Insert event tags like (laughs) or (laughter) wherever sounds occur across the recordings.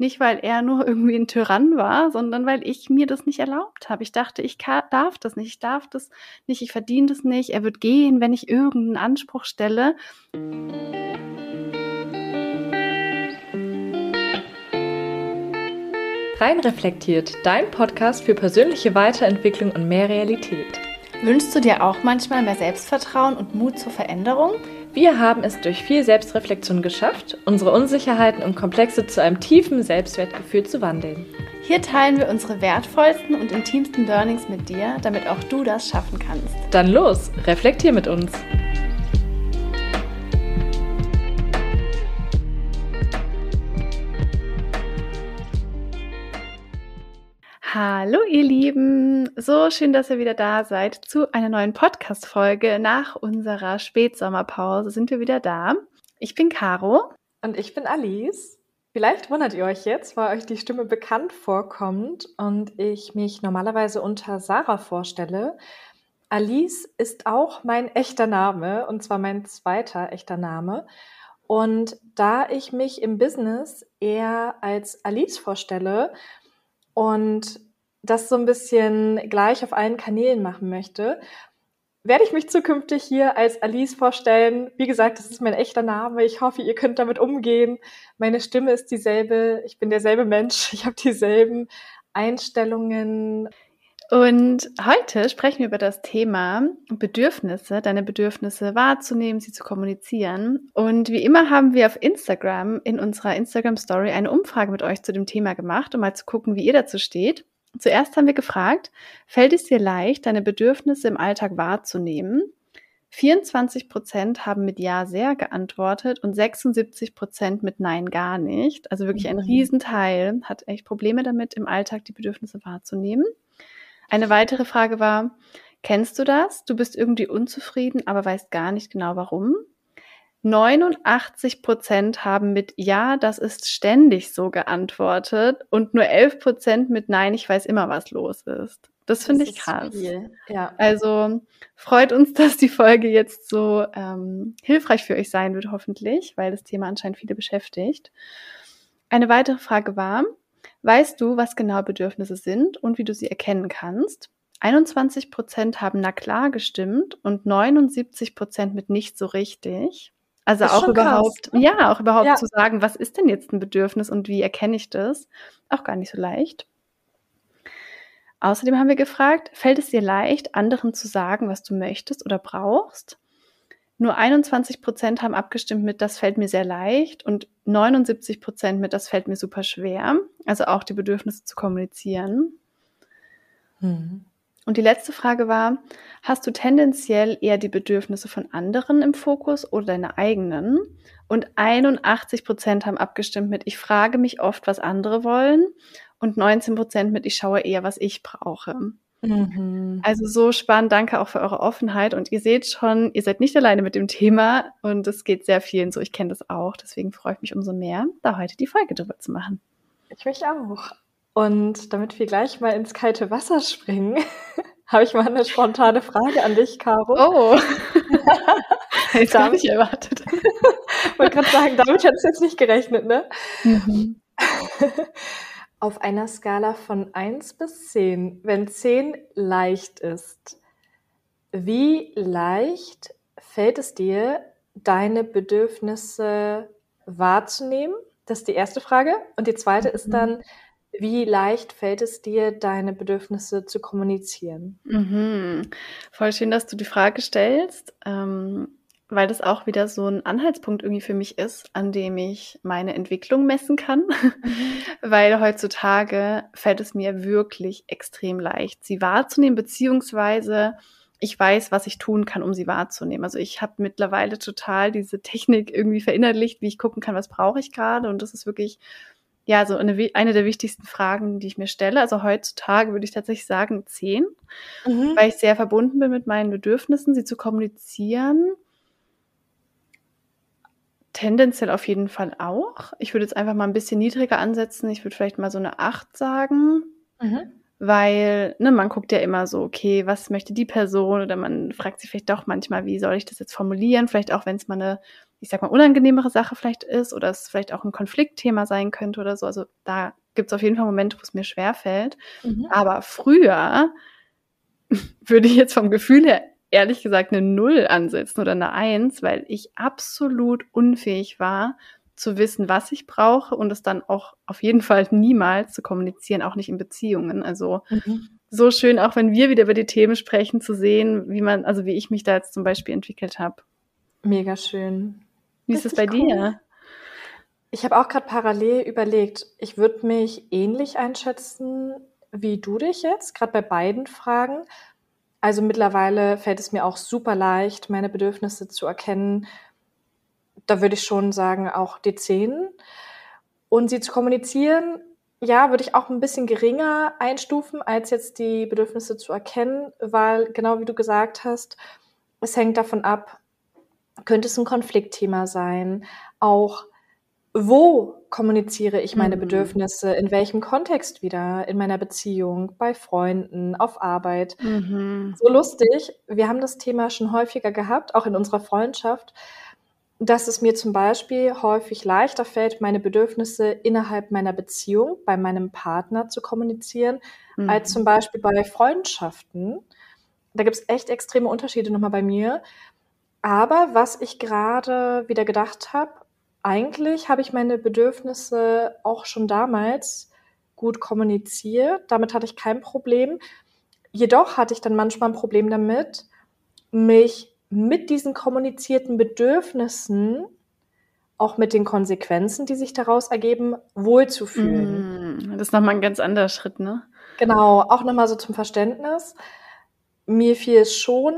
Nicht, weil er nur irgendwie ein Tyrann war, sondern weil ich mir das nicht erlaubt habe. Ich dachte, ich darf das nicht, ich darf das nicht, ich verdiene das nicht. Er wird gehen, wenn ich irgendeinen Anspruch stelle. Rein reflektiert, dein Podcast für persönliche Weiterentwicklung und mehr Realität. Wünschst du dir auch manchmal mehr Selbstvertrauen und Mut zur Veränderung? Wir haben es durch viel Selbstreflexion geschafft, unsere Unsicherheiten und Komplexe zu einem tiefen Selbstwertgefühl zu wandeln. Hier teilen wir unsere wertvollsten und intimsten Learnings mit dir, damit auch du das schaffen kannst. Dann los, reflektier mit uns. Hallo ihr Lieben, so schön, dass ihr wieder da seid zu einer neuen Podcast-Folge. Nach unserer Spätsommerpause sind wir wieder da. Ich bin Caro. Und ich bin Alice. Vielleicht wundert ihr euch jetzt, weil euch die Stimme bekannt vorkommt und ich mich normalerweise unter Sarah vorstelle. Alice ist auch mein echter Name und zwar mein zweiter echter Name. Und da ich mich im Business eher als Alice vorstelle und das so ein bisschen gleich auf allen Kanälen machen möchte, werde ich mich zukünftig hier als Alice vorstellen. Wie gesagt, das ist mein echter Name. Ich hoffe, ihr könnt damit umgehen. Meine Stimme ist dieselbe. Ich bin derselbe Mensch. (laughs) Ich habe dieselben Einstellungen. Und heute sprechen wir über das Thema Bedürfnisse, deine Bedürfnisse wahrzunehmen, sie zu kommunizieren. Und wie immer haben wir auf Instagram in unserer Instagram Story eine Umfrage mit euch zu dem Thema gemacht, um mal zu gucken, wie ihr dazu steht. Zuerst haben wir gefragt, fällt es dir leicht, deine Bedürfnisse im Alltag wahrzunehmen? 24 Prozent haben mit Ja sehr geantwortet und 76 Prozent mit Nein gar nicht. Also wirklich ein mhm. Riesenteil hat echt Probleme damit, im Alltag die Bedürfnisse wahrzunehmen. Eine weitere Frage war, kennst du das? Du bist irgendwie unzufrieden, aber weißt gar nicht genau warum. 89 Prozent haben mit Ja, das ist ständig so geantwortet und nur 11 Prozent mit Nein, ich weiß immer, was los ist. Das finde ich krass. Ja. Also freut uns, dass die Folge jetzt so ähm, hilfreich für euch sein wird, hoffentlich, weil das Thema anscheinend viele beschäftigt. Eine weitere Frage war, weißt du, was genau Bedürfnisse sind und wie du sie erkennen kannst? 21 Prozent haben na klar gestimmt und 79 Prozent mit nicht so richtig. Also auch überhaupt, krass, ne? ja, auch überhaupt ja. zu sagen, was ist denn jetzt ein Bedürfnis und wie erkenne ich das? Auch gar nicht so leicht. Außerdem haben wir gefragt, fällt es dir leicht, anderen zu sagen, was du möchtest oder brauchst? Nur 21 Prozent haben abgestimmt mit, das fällt mir sehr leicht und 79 Prozent mit, das fällt mir super schwer. Also auch die Bedürfnisse zu kommunizieren. Mhm. Und die letzte Frage war, hast du tendenziell eher die Bedürfnisse von anderen im Fokus oder deine eigenen? Und 81 Prozent haben abgestimmt mit, ich frage mich oft, was andere wollen. Und 19 Prozent mit, ich schaue eher, was ich brauche. Mhm. Also so spannend. Danke auch für eure Offenheit. Und ihr seht schon, ihr seid nicht alleine mit dem Thema. Und es geht sehr vielen so. Ich kenne das auch. Deswegen freue ich mich umso mehr, da heute die Folge drüber zu machen. Ich mich auch. Und damit wir gleich mal ins kalte Wasser springen, (laughs) habe ich mal eine spontane Frage an dich, Caro. Oh. (laughs) das habe ich erwartet. (laughs) Wollte gerade sagen, damit hättest du jetzt nicht gerechnet, ne? Mhm. Auf einer Skala von 1 bis 10, wenn 10 leicht ist, wie leicht fällt es dir, deine Bedürfnisse wahrzunehmen? Das ist die erste Frage. Und die zweite mhm. ist dann, wie leicht fällt es dir, deine Bedürfnisse zu kommunizieren? Mhm. Voll schön, dass du die Frage stellst, ähm, weil das auch wieder so ein Anhaltspunkt irgendwie für mich ist, an dem ich meine Entwicklung messen kann. Mhm. (laughs) weil heutzutage fällt es mir wirklich extrem leicht, sie wahrzunehmen, beziehungsweise ich weiß, was ich tun kann, um sie wahrzunehmen. Also ich habe mittlerweile total diese Technik irgendwie verinnerlicht, wie ich gucken kann, was brauche ich gerade. Und das ist wirklich ja, so eine, eine der wichtigsten Fragen, die ich mir stelle. Also heutzutage würde ich tatsächlich sagen zehn, mhm. weil ich sehr verbunden bin mit meinen Bedürfnissen, sie zu kommunizieren. Tendenziell auf jeden Fall auch. Ich würde jetzt einfach mal ein bisschen niedriger ansetzen. Ich würde vielleicht mal so eine acht sagen. Mhm. Weil, ne, man guckt ja immer so, okay, was möchte die Person? Oder man fragt sich vielleicht doch manchmal, wie soll ich das jetzt formulieren? Vielleicht auch, wenn es mal eine ich sag mal, unangenehmere Sache vielleicht ist oder es vielleicht auch ein Konfliktthema sein könnte oder so. Also da gibt es auf jeden Fall Momente, wo es mir schwer fällt. Mhm. Aber früher (laughs) würde ich jetzt vom Gefühl her ehrlich gesagt eine Null ansetzen oder eine Eins, weil ich absolut unfähig war, zu wissen, was ich brauche und es dann auch auf jeden Fall niemals zu kommunizieren, auch nicht in Beziehungen. Also mhm. so schön, auch wenn wir wieder über die Themen sprechen, zu sehen, wie man, also wie ich mich da jetzt zum Beispiel entwickelt habe. Mega schön. Wie ist es bei cool. dir? Ich habe auch gerade parallel überlegt, ich würde mich ähnlich einschätzen wie du dich jetzt, gerade bei beiden Fragen. Also mittlerweile fällt es mir auch super leicht, meine Bedürfnisse zu erkennen. Da würde ich schon sagen, auch die zehn. Und sie zu kommunizieren, ja, würde ich auch ein bisschen geringer einstufen, als jetzt die Bedürfnisse zu erkennen, weil genau wie du gesagt hast, es hängt davon ab, könnte es ein Konfliktthema sein, auch wo kommuniziere ich meine mhm. Bedürfnisse, in welchem Kontext wieder, in meiner Beziehung, bei Freunden, auf Arbeit. Mhm. So lustig, wir haben das Thema schon häufiger gehabt, auch in unserer Freundschaft, dass es mir zum Beispiel häufig leichter fällt, meine Bedürfnisse innerhalb meiner Beziehung, bei meinem Partner zu kommunizieren, mhm. als zum Beispiel bei Freundschaften. Da gibt es echt extreme Unterschiede nochmal bei mir. Aber was ich gerade wieder gedacht habe, eigentlich habe ich meine Bedürfnisse auch schon damals gut kommuniziert. Damit hatte ich kein Problem. Jedoch hatte ich dann manchmal ein Problem damit, mich mit diesen kommunizierten Bedürfnissen, auch mit den Konsequenzen, die sich daraus ergeben, wohlzufühlen. Mm, das ist nochmal ein ganz anderer Schritt, ne? Genau, auch nochmal so zum Verständnis. Mir fiel es schon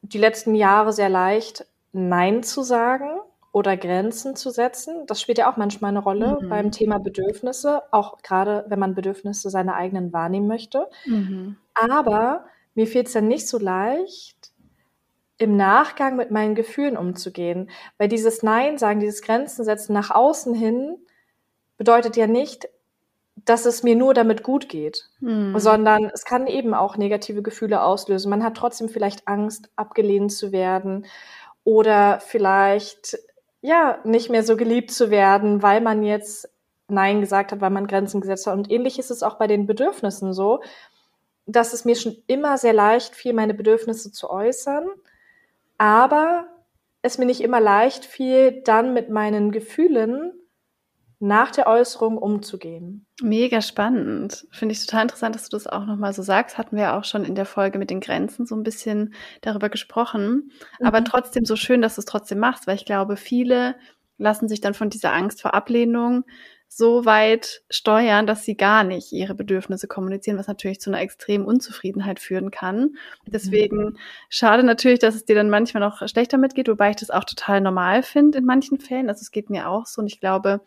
die letzten Jahre sehr leicht, Nein zu sagen oder Grenzen zu setzen. Das spielt ja auch manchmal eine Rolle mhm. beim Thema Bedürfnisse, auch gerade wenn man Bedürfnisse seine eigenen wahrnehmen möchte. Mhm. Aber mir fehlt es dann nicht so leicht, im Nachgang mit meinen Gefühlen umzugehen. Weil dieses Nein sagen, dieses Grenzen setzen nach außen hin, bedeutet ja nicht, dass es mir nur damit gut geht, mhm. sondern es kann eben auch negative Gefühle auslösen. Man hat trotzdem vielleicht Angst, abgelehnt zu werden oder vielleicht ja, nicht mehr so geliebt zu werden, weil man jetzt Nein gesagt hat, weil man Grenzen gesetzt hat. Und ähnlich ist es auch bei den Bedürfnissen so, dass es mir schon immer sehr leicht fiel, meine Bedürfnisse zu äußern, aber es mir nicht immer leicht fiel, dann mit meinen Gefühlen nach der Äußerung umzugehen. Mega spannend. Finde ich total interessant, dass du das auch nochmal so sagst. Hatten wir auch schon in der Folge mit den Grenzen so ein bisschen darüber gesprochen. Mhm. Aber trotzdem so schön, dass du es trotzdem machst, weil ich glaube, viele lassen sich dann von dieser Angst vor Ablehnung so weit steuern, dass sie gar nicht ihre Bedürfnisse kommunizieren, was natürlich zu einer extremen Unzufriedenheit führen kann. Deswegen mhm. schade natürlich, dass es dir dann manchmal noch schlechter mitgeht, wobei ich das auch total normal finde in manchen Fällen. Also es geht mir auch so und ich glaube,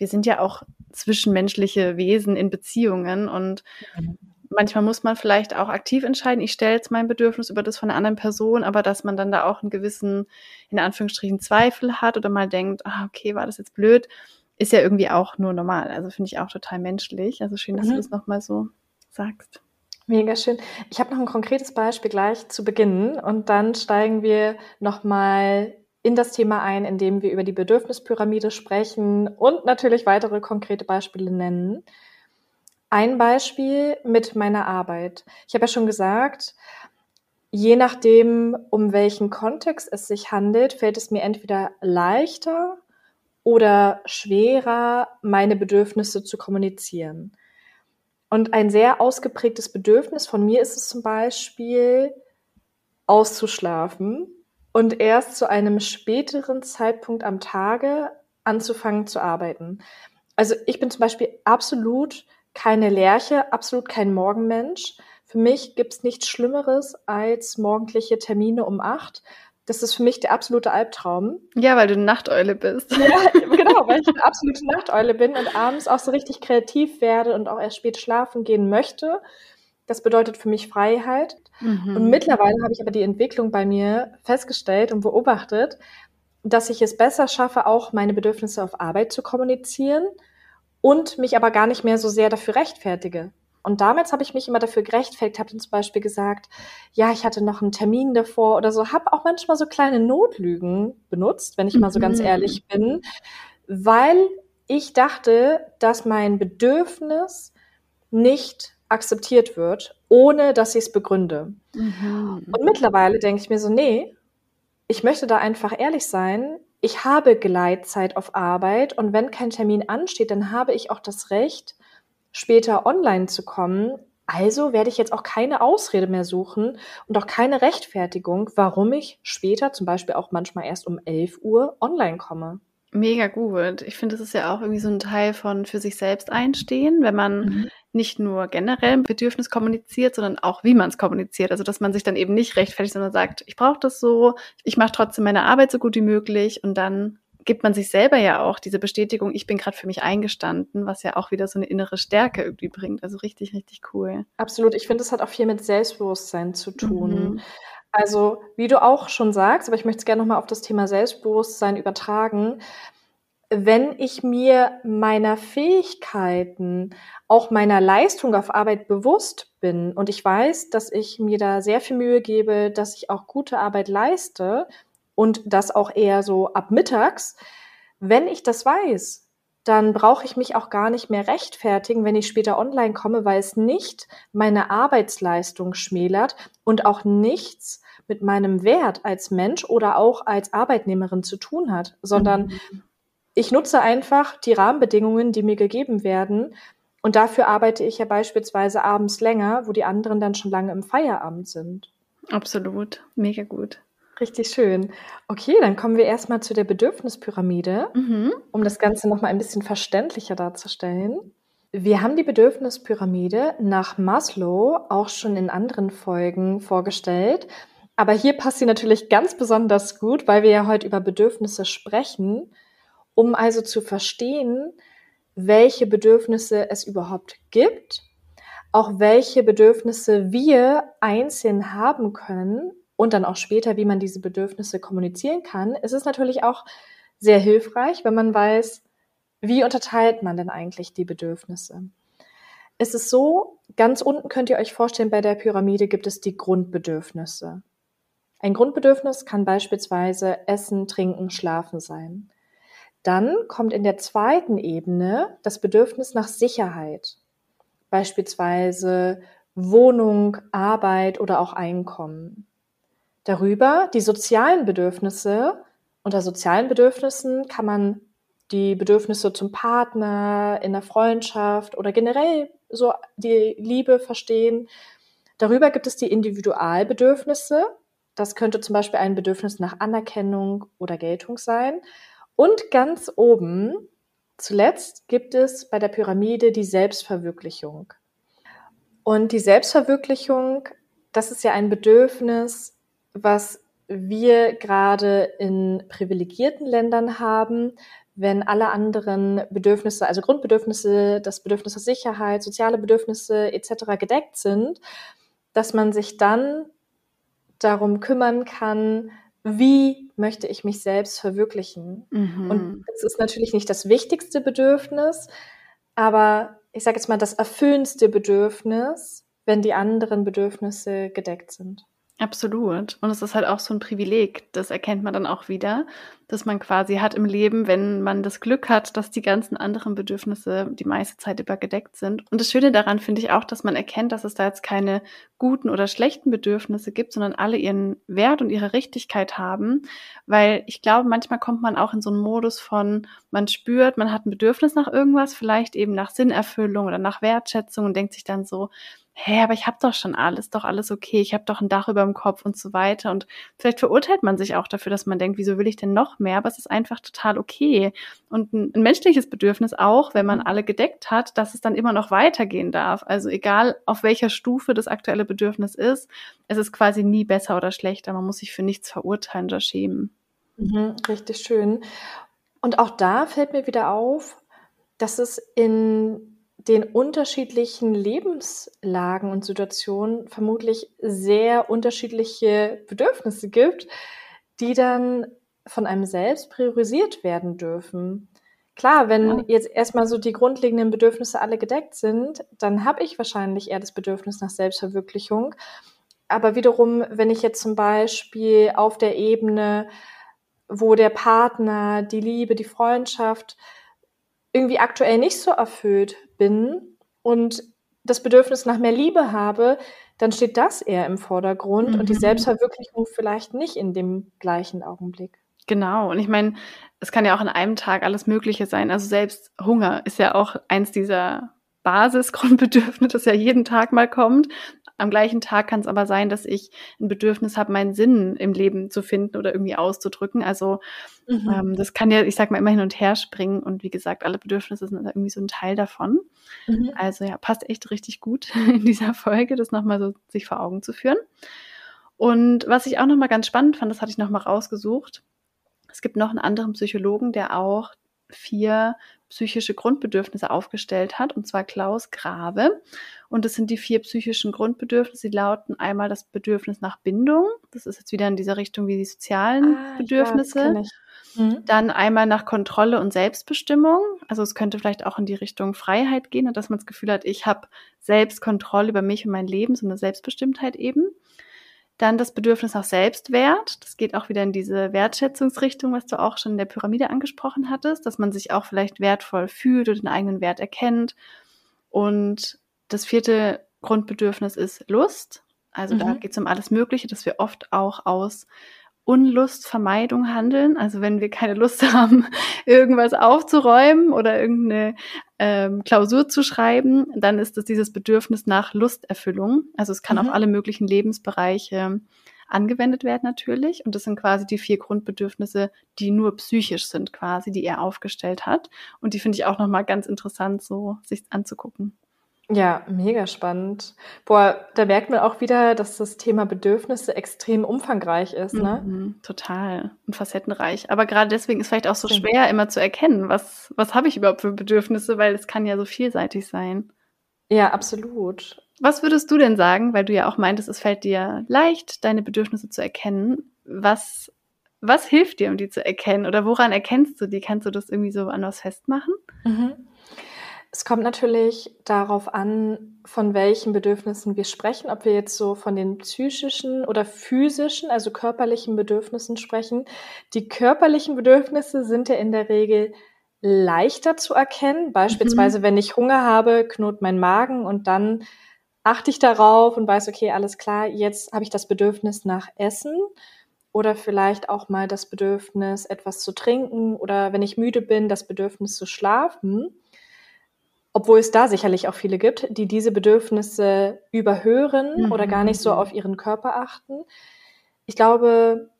wir sind ja auch zwischenmenschliche Wesen in Beziehungen und mhm. manchmal muss man vielleicht auch aktiv entscheiden, ich stelle jetzt mein Bedürfnis über das von einer anderen Person, aber dass man dann da auch einen gewissen, in Anführungsstrichen, Zweifel hat oder mal denkt, ah, okay, war das jetzt blöd, ist ja irgendwie auch nur normal. Also finde ich auch total menschlich. Also schön, dass mhm. du das nochmal so sagst. Mega schön. Ich habe noch ein konkretes Beispiel gleich zu Beginn und dann steigen wir nochmal in das Thema ein, indem wir über die Bedürfnispyramide sprechen und natürlich weitere konkrete Beispiele nennen. Ein Beispiel mit meiner Arbeit. Ich habe ja schon gesagt, je nachdem, um welchen Kontext es sich handelt, fällt es mir entweder leichter oder schwerer, meine Bedürfnisse zu kommunizieren. Und ein sehr ausgeprägtes Bedürfnis von mir ist es zum Beispiel, auszuschlafen und erst zu einem späteren Zeitpunkt am Tage anzufangen zu arbeiten. Also ich bin zum Beispiel absolut keine Lerche, absolut kein Morgenmensch. Für mich gibt es nichts Schlimmeres als morgendliche Termine um acht. Das ist für mich der absolute Albtraum. Ja, weil du eine Nachteule bist. Ja, genau, weil ich eine absolute Nachteule bin und abends auch so richtig kreativ werde und auch erst spät schlafen gehen möchte. Das bedeutet für mich Freiheit. Mhm. Und mittlerweile habe ich aber die Entwicklung bei mir festgestellt und beobachtet, dass ich es besser schaffe, auch meine Bedürfnisse auf Arbeit zu kommunizieren und mich aber gar nicht mehr so sehr dafür rechtfertige. Und damals habe ich mich immer dafür gerechtfertigt, habe zum Beispiel gesagt, ja, ich hatte noch einen Termin davor oder so, habe auch manchmal so kleine Notlügen benutzt, wenn ich mal so ganz mhm. ehrlich bin, weil ich dachte, dass mein Bedürfnis nicht akzeptiert wird, ohne dass ich es begründe. Mhm. Und mittlerweile denke ich mir so, nee, ich möchte da einfach ehrlich sein. Ich habe Gleitzeit auf Arbeit und wenn kein Termin ansteht, dann habe ich auch das Recht, später online zu kommen. Also werde ich jetzt auch keine Ausrede mehr suchen und auch keine Rechtfertigung, warum ich später, zum Beispiel auch manchmal erst um 11 Uhr, online komme. Mega gut. Ich finde, das ist ja auch irgendwie so ein Teil von für sich selbst einstehen, wenn man mhm. Nicht nur generell ein Bedürfnis kommuniziert, sondern auch wie man es kommuniziert. Also dass man sich dann eben nicht rechtfertigt, sondern sagt, ich brauche das so, ich mache trotzdem meine Arbeit so gut wie möglich und dann gibt man sich selber ja auch diese Bestätigung, ich bin gerade für mich eingestanden, was ja auch wieder so eine innere Stärke irgendwie bringt. Also richtig, richtig cool. Absolut. Ich finde, es hat auch viel mit Selbstbewusstsein zu tun. Mhm. Also, wie du auch schon sagst, aber ich möchte es gerne nochmal auf das Thema Selbstbewusstsein übertragen. Wenn ich mir meiner Fähigkeiten, auch meiner Leistung auf Arbeit bewusst bin und ich weiß, dass ich mir da sehr viel Mühe gebe, dass ich auch gute Arbeit leiste, und das auch eher so ab mittags. Wenn ich das weiß, dann brauche ich mich auch gar nicht mehr rechtfertigen, wenn ich später online komme, weil es nicht meine Arbeitsleistung schmälert und auch nichts mit meinem Wert als Mensch oder auch als Arbeitnehmerin zu tun hat, sondern mhm. Ich nutze einfach die Rahmenbedingungen, die mir gegeben werden. Und dafür arbeite ich ja beispielsweise abends länger, wo die anderen dann schon lange im Feierabend sind. Absolut, mega gut. Richtig schön. Okay, dann kommen wir erstmal zu der Bedürfnispyramide, mhm. um das Ganze nochmal ein bisschen verständlicher darzustellen. Wir haben die Bedürfnispyramide nach Maslow auch schon in anderen Folgen vorgestellt. Aber hier passt sie natürlich ganz besonders gut, weil wir ja heute über Bedürfnisse sprechen, um also zu verstehen, welche Bedürfnisse es überhaupt gibt, auch welche Bedürfnisse wir einzeln haben können und dann auch später, wie man diese Bedürfnisse kommunizieren kann, ist es natürlich auch sehr hilfreich, wenn man weiß, wie unterteilt man denn eigentlich die Bedürfnisse. Es ist so, ganz unten könnt ihr euch vorstellen, bei der Pyramide gibt es die Grundbedürfnisse. Ein Grundbedürfnis kann beispielsweise Essen, Trinken, Schlafen sein. Dann kommt in der zweiten Ebene das Bedürfnis nach Sicherheit, beispielsweise Wohnung, Arbeit oder auch Einkommen. Darüber die sozialen Bedürfnisse. Unter sozialen Bedürfnissen kann man die Bedürfnisse zum Partner, in der Freundschaft oder generell so die Liebe verstehen. Darüber gibt es die Individualbedürfnisse. Das könnte zum Beispiel ein Bedürfnis nach Anerkennung oder Geltung sein. Und ganz oben, zuletzt, gibt es bei der Pyramide die Selbstverwirklichung. Und die Selbstverwirklichung, das ist ja ein Bedürfnis, was wir gerade in privilegierten Ländern haben, wenn alle anderen Bedürfnisse, also Grundbedürfnisse, das Bedürfnis nach Sicherheit, soziale Bedürfnisse etc. gedeckt sind, dass man sich dann darum kümmern kann, wie möchte ich mich selbst verwirklichen. Mhm. Und es ist natürlich nicht das wichtigste Bedürfnis, aber ich sage jetzt mal das erfüllendste Bedürfnis, wenn die anderen Bedürfnisse gedeckt sind. Absolut. Und es ist halt auch so ein Privileg. Das erkennt man dann auch wieder, dass man quasi hat im Leben, wenn man das Glück hat, dass die ganzen anderen Bedürfnisse die meiste Zeit übergedeckt sind. Und das Schöne daran finde ich auch, dass man erkennt, dass es da jetzt keine guten oder schlechten Bedürfnisse gibt, sondern alle ihren Wert und ihre Richtigkeit haben. Weil ich glaube, manchmal kommt man auch in so einen Modus von, man spürt, man hat ein Bedürfnis nach irgendwas, vielleicht eben nach Sinnerfüllung oder nach Wertschätzung und denkt sich dann so, hä, aber ich habe doch schon alles, doch alles okay, ich habe doch ein Dach über dem Kopf und so weiter. Und vielleicht verurteilt man sich auch dafür, dass man denkt, wieso will ich denn noch mehr? Aber es ist einfach total okay. Und ein, ein menschliches Bedürfnis auch, wenn man mhm. alle gedeckt hat, dass es dann immer noch weitergehen darf. Also egal, auf welcher Stufe das aktuelle Bedürfnis ist, es ist quasi nie besser oder schlechter. Man muss sich für nichts verurteilen oder schämen. Mhm, richtig schön. Und auch da fällt mir wieder auf, dass es in den unterschiedlichen Lebenslagen und Situationen vermutlich sehr unterschiedliche Bedürfnisse gibt, die dann von einem selbst priorisiert werden dürfen. Klar, wenn jetzt erstmal so die grundlegenden Bedürfnisse alle gedeckt sind, dann habe ich wahrscheinlich eher das Bedürfnis nach Selbstverwirklichung. Aber wiederum, wenn ich jetzt zum Beispiel auf der Ebene, wo der Partner, die Liebe, die Freundschaft irgendwie aktuell nicht so erfüllt bin und das Bedürfnis nach mehr Liebe habe, dann steht das eher im Vordergrund mhm. und die mhm. Selbstverwirklichung vielleicht nicht in dem gleichen Augenblick. Genau. Und ich meine, es kann ja auch an einem Tag alles Mögliche sein. Also selbst Hunger ist ja auch eins dieser Basisgrundbedürfnisse, (laughs) das ja jeden Tag mal kommt. Am gleichen Tag kann es aber sein, dass ich ein Bedürfnis habe, meinen Sinn im Leben zu finden oder irgendwie auszudrücken. Also mhm. ähm, das kann ja, ich sag mal, immer hin und her springen. Und wie gesagt, alle Bedürfnisse sind irgendwie so ein Teil davon. Mhm. Also ja, passt echt richtig gut (laughs) in dieser Folge, das nochmal so sich vor Augen zu führen. Und was ich auch nochmal ganz spannend fand, das hatte ich nochmal rausgesucht. Es gibt noch einen anderen Psychologen, der auch vier psychische Grundbedürfnisse aufgestellt hat, und zwar Klaus Grave. Und das sind die vier psychischen Grundbedürfnisse. Die lauten einmal das Bedürfnis nach Bindung. Das ist jetzt wieder in dieser Richtung wie die sozialen ah, Bedürfnisse. Ja, mhm. Dann einmal nach Kontrolle und Selbstbestimmung. Also es könnte vielleicht auch in die Richtung Freiheit gehen, dass man das Gefühl hat, ich habe selbst Kontrolle über mich und mein Leben, so eine Selbstbestimmtheit eben. Dann das Bedürfnis nach Selbstwert. Das geht auch wieder in diese Wertschätzungsrichtung, was du auch schon in der Pyramide angesprochen hattest, dass man sich auch vielleicht wertvoll fühlt oder den eigenen Wert erkennt. Und das vierte Grundbedürfnis ist Lust. Also mhm. da geht es um alles Mögliche, dass wir oft auch aus Unlustvermeidung handeln. Also wenn wir keine Lust (laughs) haben, irgendwas aufzuräumen oder irgendeine ähm, Klausur zu schreiben, dann ist es dieses Bedürfnis nach Lusterfüllung. Also es kann mhm. auf alle möglichen Lebensbereiche angewendet werden natürlich. Und das sind quasi die vier Grundbedürfnisse, die nur psychisch sind quasi, die er aufgestellt hat. Und die finde ich auch nochmal ganz interessant, so sich anzugucken. Ja, mega spannend. Boah, da merkt man auch wieder, dass das Thema Bedürfnisse extrem umfangreich ist, ne? Mhm, total und facettenreich. Aber gerade deswegen ist vielleicht auch so schwer, immer zu erkennen, was, was habe ich überhaupt für Bedürfnisse, weil es kann ja so vielseitig sein. Ja, absolut. Was würdest du denn sagen, weil du ja auch meintest, es fällt dir leicht, deine Bedürfnisse zu erkennen? Was, was hilft dir, um die zu erkennen? Oder woran erkennst du die? Kannst du das irgendwie so an was festmachen? Mhm. Es kommt natürlich darauf an, von welchen Bedürfnissen wir sprechen, ob wir jetzt so von den psychischen oder physischen, also körperlichen Bedürfnissen sprechen. Die körperlichen Bedürfnisse sind ja in der Regel leichter zu erkennen. Beispielsweise, mhm. wenn ich Hunger habe, knurrt mein Magen und dann achte ich darauf und weiß, okay, alles klar, jetzt habe ich das Bedürfnis nach Essen oder vielleicht auch mal das Bedürfnis, etwas zu trinken oder wenn ich müde bin, das Bedürfnis zu schlafen obwohl es da sicherlich auch viele gibt, die diese Bedürfnisse überhören mhm. oder gar nicht so mhm. auf ihren Körper achten. Ich glaube,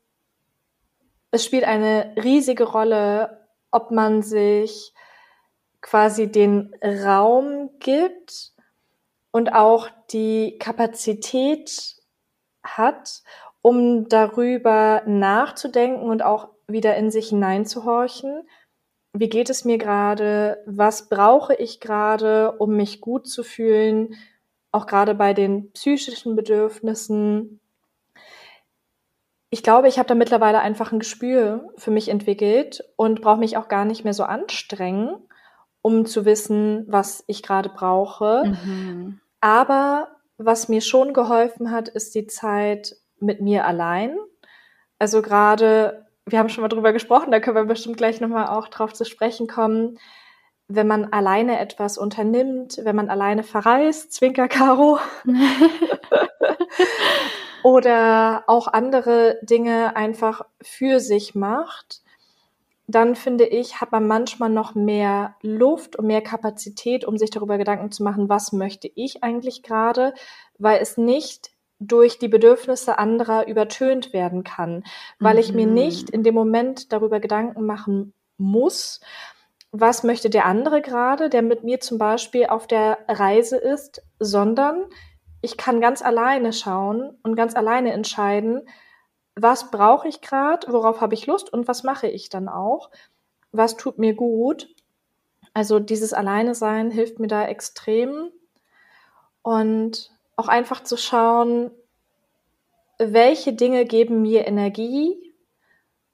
es spielt eine riesige Rolle, ob man sich quasi den Raum gibt und auch die Kapazität hat, um darüber nachzudenken und auch wieder in sich hineinzuhorchen wie geht es mir gerade, was brauche ich gerade, um mich gut zu fühlen, auch gerade bei den psychischen Bedürfnissen. Ich glaube, ich habe da mittlerweile einfach ein Gespür für mich entwickelt und brauche mich auch gar nicht mehr so anstrengen, um zu wissen, was ich gerade brauche. Mhm. Aber was mir schon geholfen hat, ist die Zeit mit mir allein. Also gerade wir haben schon mal drüber gesprochen, da können wir bestimmt gleich nochmal auch drauf zu sprechen kommen. Wenn man alleine etwas unternimmt, wenn man alleine verreist, Zwinker Caro, (laughs) oder auch andere Dinge einfach für sich macht, dann finde ich, hat man manchmal noch mehr Luft und mehr Kapazität, um sich darüber Gedanken zu machen, was möchte ich eigentlich gerade, weil es nicht durch die Bedürfnisse anderer übertönt werden kann, weil ich mir nicht mhm. in dem Moment darüber Gedanken machen muss, was möchte der andere gerade, der mit mir zum Beispiel auf der Reise ist, sondern ich kann ganz alleine schauen und ganz alleine entscheiden, was brauche ich gerade, worauf habe ich Lust und was mache ich dann auch, was tut mir gut. Also dieses Alleine sein hilft mir da extrem und auch einfach zu schauen, welche Dinge geben mir Energie,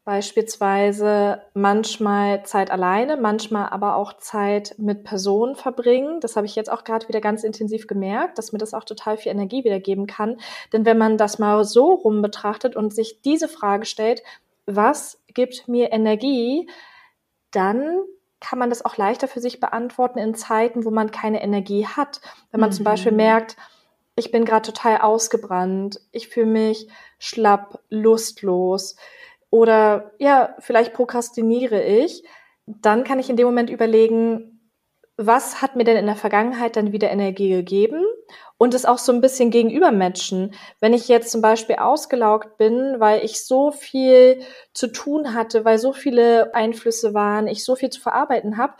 beispielsweise manchmal Zeit alleine, manchmal aber auch Zeit mit Personen verbringen. Das habe ich jetzt auch gerade wieder ganz intensiv gemerkt, dass mir das auch total viel Energie wiedergeben kann. Denn wenn man das mal so rum betrachtet und sich diese Frage stellt, was gibt mir Energie, dann kann man das auch leichter für sich beantworten in Zeiten, wo man keine Energie hat. Wenn man mhm. zum Beispiel merkt, ich bin gerade total ausgebrannt, ich fühle mich schlapp, lustlos, oder ja, vielleicht prokrastiniere ich, dann kann ich in dem Moment überlegen, was hat mir denn in der Vergangenheit dann wieder Energie gegeben? Und es auch so ein bisschen gegenüber matchen. Wenn ich jetzt zum Beispiel ausgelaugt bin, weil ich so viel zu tun hatte, weil so viele Einflüsse waren, ich so viel zu verarbeiten habe,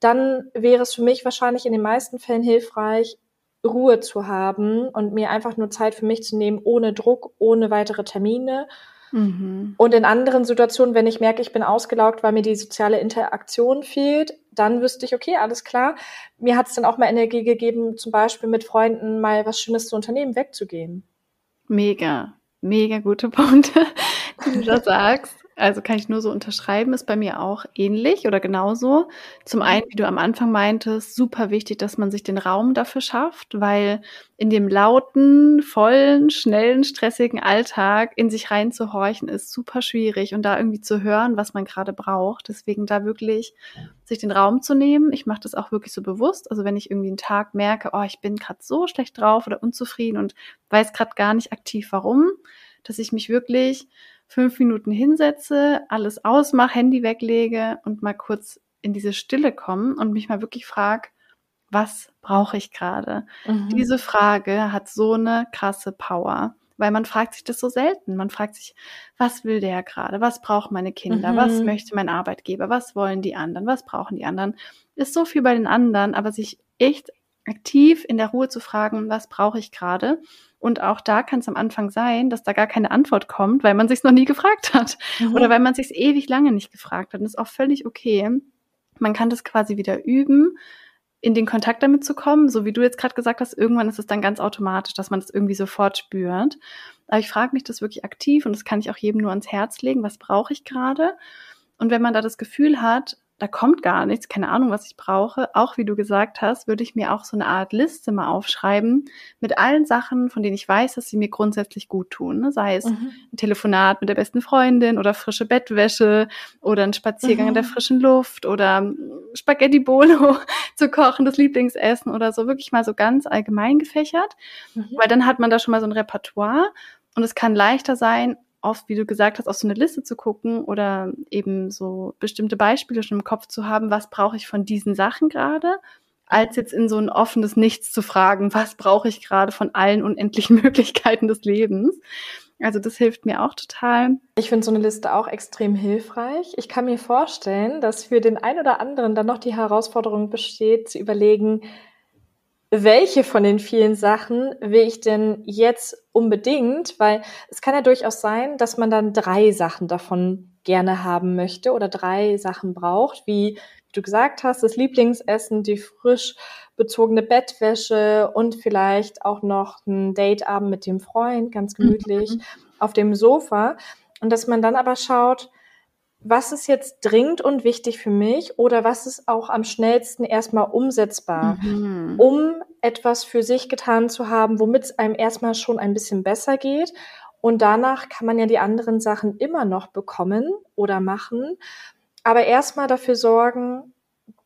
dann wäre es für mich wahrscheinlich in den meisten Fällen hilfreich, Ruhe zu haben und mir einfach nur Zeit für mich zu nehmen, ohne Druck, ohne weitere Termine Mhm. Und in anderen Situationen, wenn ich merke, ich bin ausgelaugt, weil mir die soziale Interaktion fehlt, dann wüsste ich, okay, alles klar. Mir hat es dann auch mal Energie gegeben, zum Beispiel mit Freunden mal was Schönes zu unternehmen, wegzugehen. Mega, mega gute Punkte, (laughs) die du da sagst. Also kann ich nur so unterschreiben, ist bei mir auch ähnlich oder genauso. Zum mhm. einen, wie du am Anfang meintest, super wichtig, dass man sich den Raum dafür schafft, weil in dem lauten, vollen, schnellen, stressigen Alltag in sich reinzuhorchen ist super schwierig und da irgendwie zu hören, was man gerade braucht. Deswegen da wirklich sich den Raum zu nehmen. Ich mache das auch wirklich so bewusst. Also wenn ich irgendwie einen Tag merke, oh, ich bin gerade so schlecht drauf oder unzufrieden und weiß gerade gar nicht aktiv warum, dass ich mich wirklich fünf Minuten hinsetze, alles ausmache, Handy weglege und mal kurz in diese Stille komme und mich mal wirklich frage, was brauche ich gerade? Mhm. Diese Frage hat so eine krasse Power, weil man fragt sich das so selten. Man fragt sich, was will der gerade? Was brauchen meine Kinder? Mhm. Was möchte mein Arbeitgeber? Was wollen die anderen? Was brauchen die anderen? Ist so viel bei den anderen, aber sich echt aktiv in der Ruhe zu fragen, was brauche ich gerade? Und auch da kann es am Anfang sein, dass da gar keine Antwort kommt, weil man sich noch nie gefragt hat mhm. oder weil man sich ewig lange nicht gefragt hat. Und das ist auch völlig okay. Man kann das quasi wieder üben, in den Kontakt damit zu kommen, so wie du jetzt gerade gesagt hast. Irgendwann ist es dann ganz automatisch, dass man das irgendwie sofort spürt. Aber ich frage mich das wirklich aktiv und das kann ich auch jedem nur ans Herz legen. Was brauche ich gerade? Und wenn man da das Gefühl hat, da kommt gar nichts, keine Ahnung, was ich brauche. Auch wie du gesagt hast, würde ich mir auch so eine Art Liste mal aufschreiben mit allen Sachen, von denen ich weiß, dass sie mir grundsätzlich gut tun. Ne? Sei es mhm. ein Telefonat mit der besten Freundin oder frische Bettwäsche oder ein Spaziergang mhm. in der mhm. frischen Luft oder Spaghetti Bolo (laughs) zu kochen, das Lieblingsessen oder so, wirklich mal so ganz allgemein gefächert. Mhm. Weil dann hat man da schon mal so ein Repertoire und es kann leichter sein, oft, wie du gesagt hast, auf so eine Liste zu gucken oder eben so bestimmte Beispiele schon im Kopf zu haben, was brauche ich von diesen Sachen gerade, als jetzt in so ein offenes Nichts zu fragen, was brauche ich gerade von allen unendlichen (laughs) Möglichkeiten des Lebens. Also das hilft mir auch total. Ich finde so eine Liste auch extrem hilfreich. Ich kann mir vorstellen, dass für den einen oder anderen dann noch die Herausforderung besteht, zu überlegen, welche von den vielen Sachen will ich denn jetzt unbedingt? Weil es kann ja durchaus sein, dass man dann drei Sachen davon gerne haben möchte oder drei Sachen braucht, wie du gesagt hast, das Lieblingsessen, die frisch bezogene Bettwäsche und vielleicht auch noch ein Dateabend mit dem Freund, ganz gemütlich mhm. auf dem Sofa. Und dass man dann aber schaut, was ist jetzt dringend und wichtig für mich oder was ist auch am schnellsten erstmal umsetzbar, mhm. um etwas für sich getan zu haben, womit es einem erstmal schon ein bisschen besser geht. Und danach kann man ja die anderen Sachen immer noch bekommen oder machen. Aber erstmal dafür sorgen,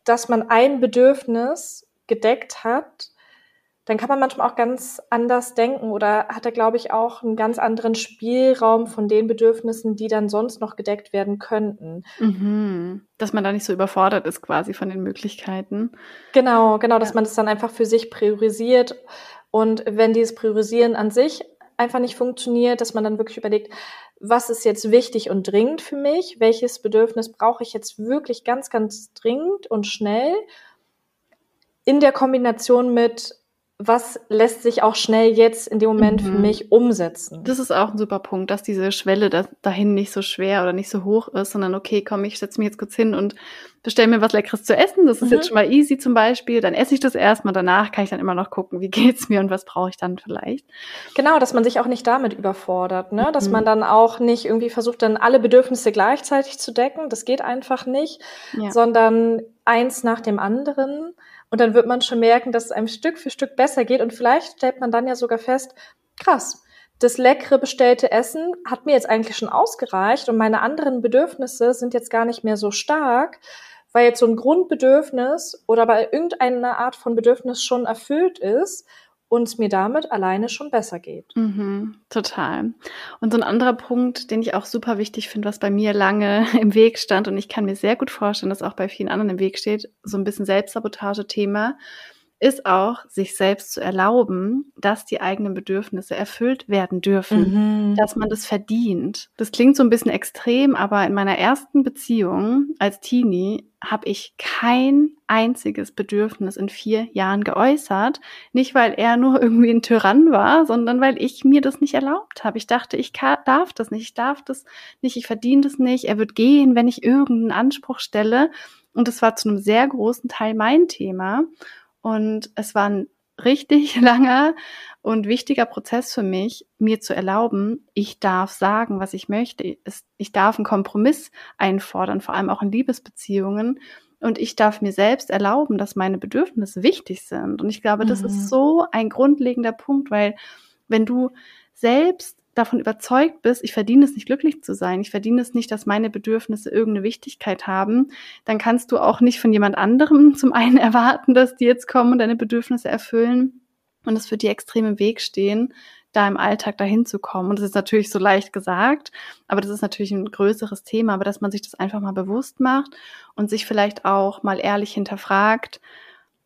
dass man ein Bedürfnis gedeckt hat, dann kann man manchmal auch ganz anders denken oder hat er, glaube ich, auch einen ganz anderen Spielraum von den Bedürfnissen, die dann sonst noch gedeckt werden könnten. Mhm. Dass man da nicht so überfordert ist quasi von den Möglichkeiten. Genau, genau, dass ja. man das dann einfach für sich priorisiert. Und wenn dieses Priorisieren an sich einfach nicht funktioniert, dass man dann wirklich überlegt, was ist jetzt wichtig und dringend für mich? Welches Bedürfnis brauche ich jetzt wirklich ganz, ganz dringend und schnell? In der Kombination mit, was lässt sich auch schnell jetzt in dem Moment mhm. für mich umsetzen. Das ist auch ein super Punkt, dass diese Schwelle da, dahin nicht so schwer oder nicht so hoch ist, sondern okay, komm, ich setze mich jetzt kurz hin und bestelle mir was Leckeres zu essen. Das ist mhm. jetzt schon mal easy zum Beispiel. Dann esse ich das erstmal. Danach kann ich dann immer noch gucken, wie (laughs) geht's mir und was brauche ich dann vielleicht. Genau, dass man sich auch nicht damit überfordert, ne? Dass mhm. man dann auch nicht irgendwie versucht, dann alle Bedürfnisse gleichzeitig zu decken. Das geht einfach nicht, ja. sondern eins nach dem anderen. Und dann wird man schon merken, dass es einem Stück für Stück besser geht. Und vielleicht stellt man dann ja sogar fest, krass, das leckere bestellte Essen hat mir jetzt eigentlich schon ausgereicht und meine anderen Bedürfnisse sind jetzt gar nicht mehr so stark, weil jetzt so ein Grundbedürfnis oder bei irgendeiner Art von Bedürfnis schon erfüllt ist und es mir damit alleine schon besser geht. Mhm, total. Und so ein anderer Punkt, den ich auch super wichtig finde, was bei mir lange (laughs) im Weg stand und ich kann mir sehr gut vorstellen, dass auch bei vielen anderen im Weg steht, so ein bisschen Selbstsabotage-Thema, ist auch, sich selbst zu erlauben, dass die eigenen Bedürfnisse erfüllt werden dürfen, mhm. dass man das verdient. Das klingt so ein bisschen extrem, aber in meiner ersten Beziehung als Teenie habe ich kein einziges Bedürfnis in vier Jahren geäußert. Nicht, weil er nur (laughs) irgendwie ein Tyrann war, sondern weil ich mir das nicht erlaubt habe. Ich dachte, ich darf das nicht, ich darf das nicht, ich verdiene das nicht. Er wird gehen, wenn ich irgendeinen Anspruch stelle. Und das war zu einem sehr großen Teil mein Thema. Und es war ein richtig (laughs) langer und wichtiger Prozess für mich, mir zu erlauben, ich darf sagen, was ich möchte. Ich darf einen Kompromiss einfordern, vor allem auch in Liebesbeziehungen. Und ich darf mir selbst erlauben, dass meine Bedürfnisse wichtig sind. Und ich glaube, das mhm. ist so ein grundlegender Punkt, weil wenn du selbst davon überzeugt bist, ich verdiene es nicht glücklich zu sein, ich verdiene es nicht, dass meine Bedürfnisse irgendeine Wichtigkeit haben, dann kannst du auch nicht von jemand anderem (laughs) zum einen erwarten, dass die jetzt kommen und deine Bedürfnisse erfüllen und es für die extrem im Weg stehen, da im Alltag dahin zu kommen. Und das ist natürlich so leicht gesagt, aber das ist natürlich ein größeres Thema, aber dass man sich das einfach mal bewusst macht und sich vielleicht auch mal ehrlich hinterfragt,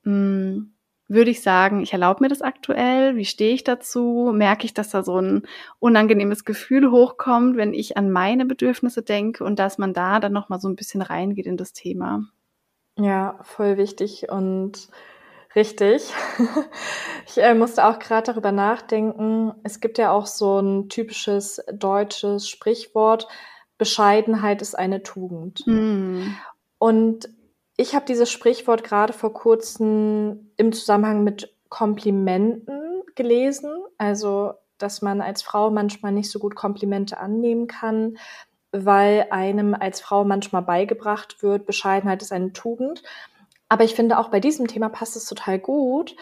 mh, hm, würde ich sagen, ich erlaube mir das aktuell? Wie stehe ich dazu? Merke ich, dass da so ein unangenehmes Gefühl hochkommt, wenn ich an meine Bedürfnisse denke und dass man da dann nochmal so ein bisschen reingeht in das Thema? Ja, voll wichtig und richtig. (laughs) ich äh, musste auch gerade darüber nachdenken. Es gibt ja auch so ein typisches deutsches Sprichwort, Bescheidenheit ist eine Tugend. Mm. Und ich habe dieses Sprichwort gerade vor kurzem im Zusammenhang mit Komplimenten gelesen. Also, dass man als Frau manchmal nicht so gut Komplimente annehmen kann, weil einem als Frau manchmal beigebracht wird, Bescheidenheit ist eine Tugend. Aber ich finde, auch bei diesem Thema passt es total gut,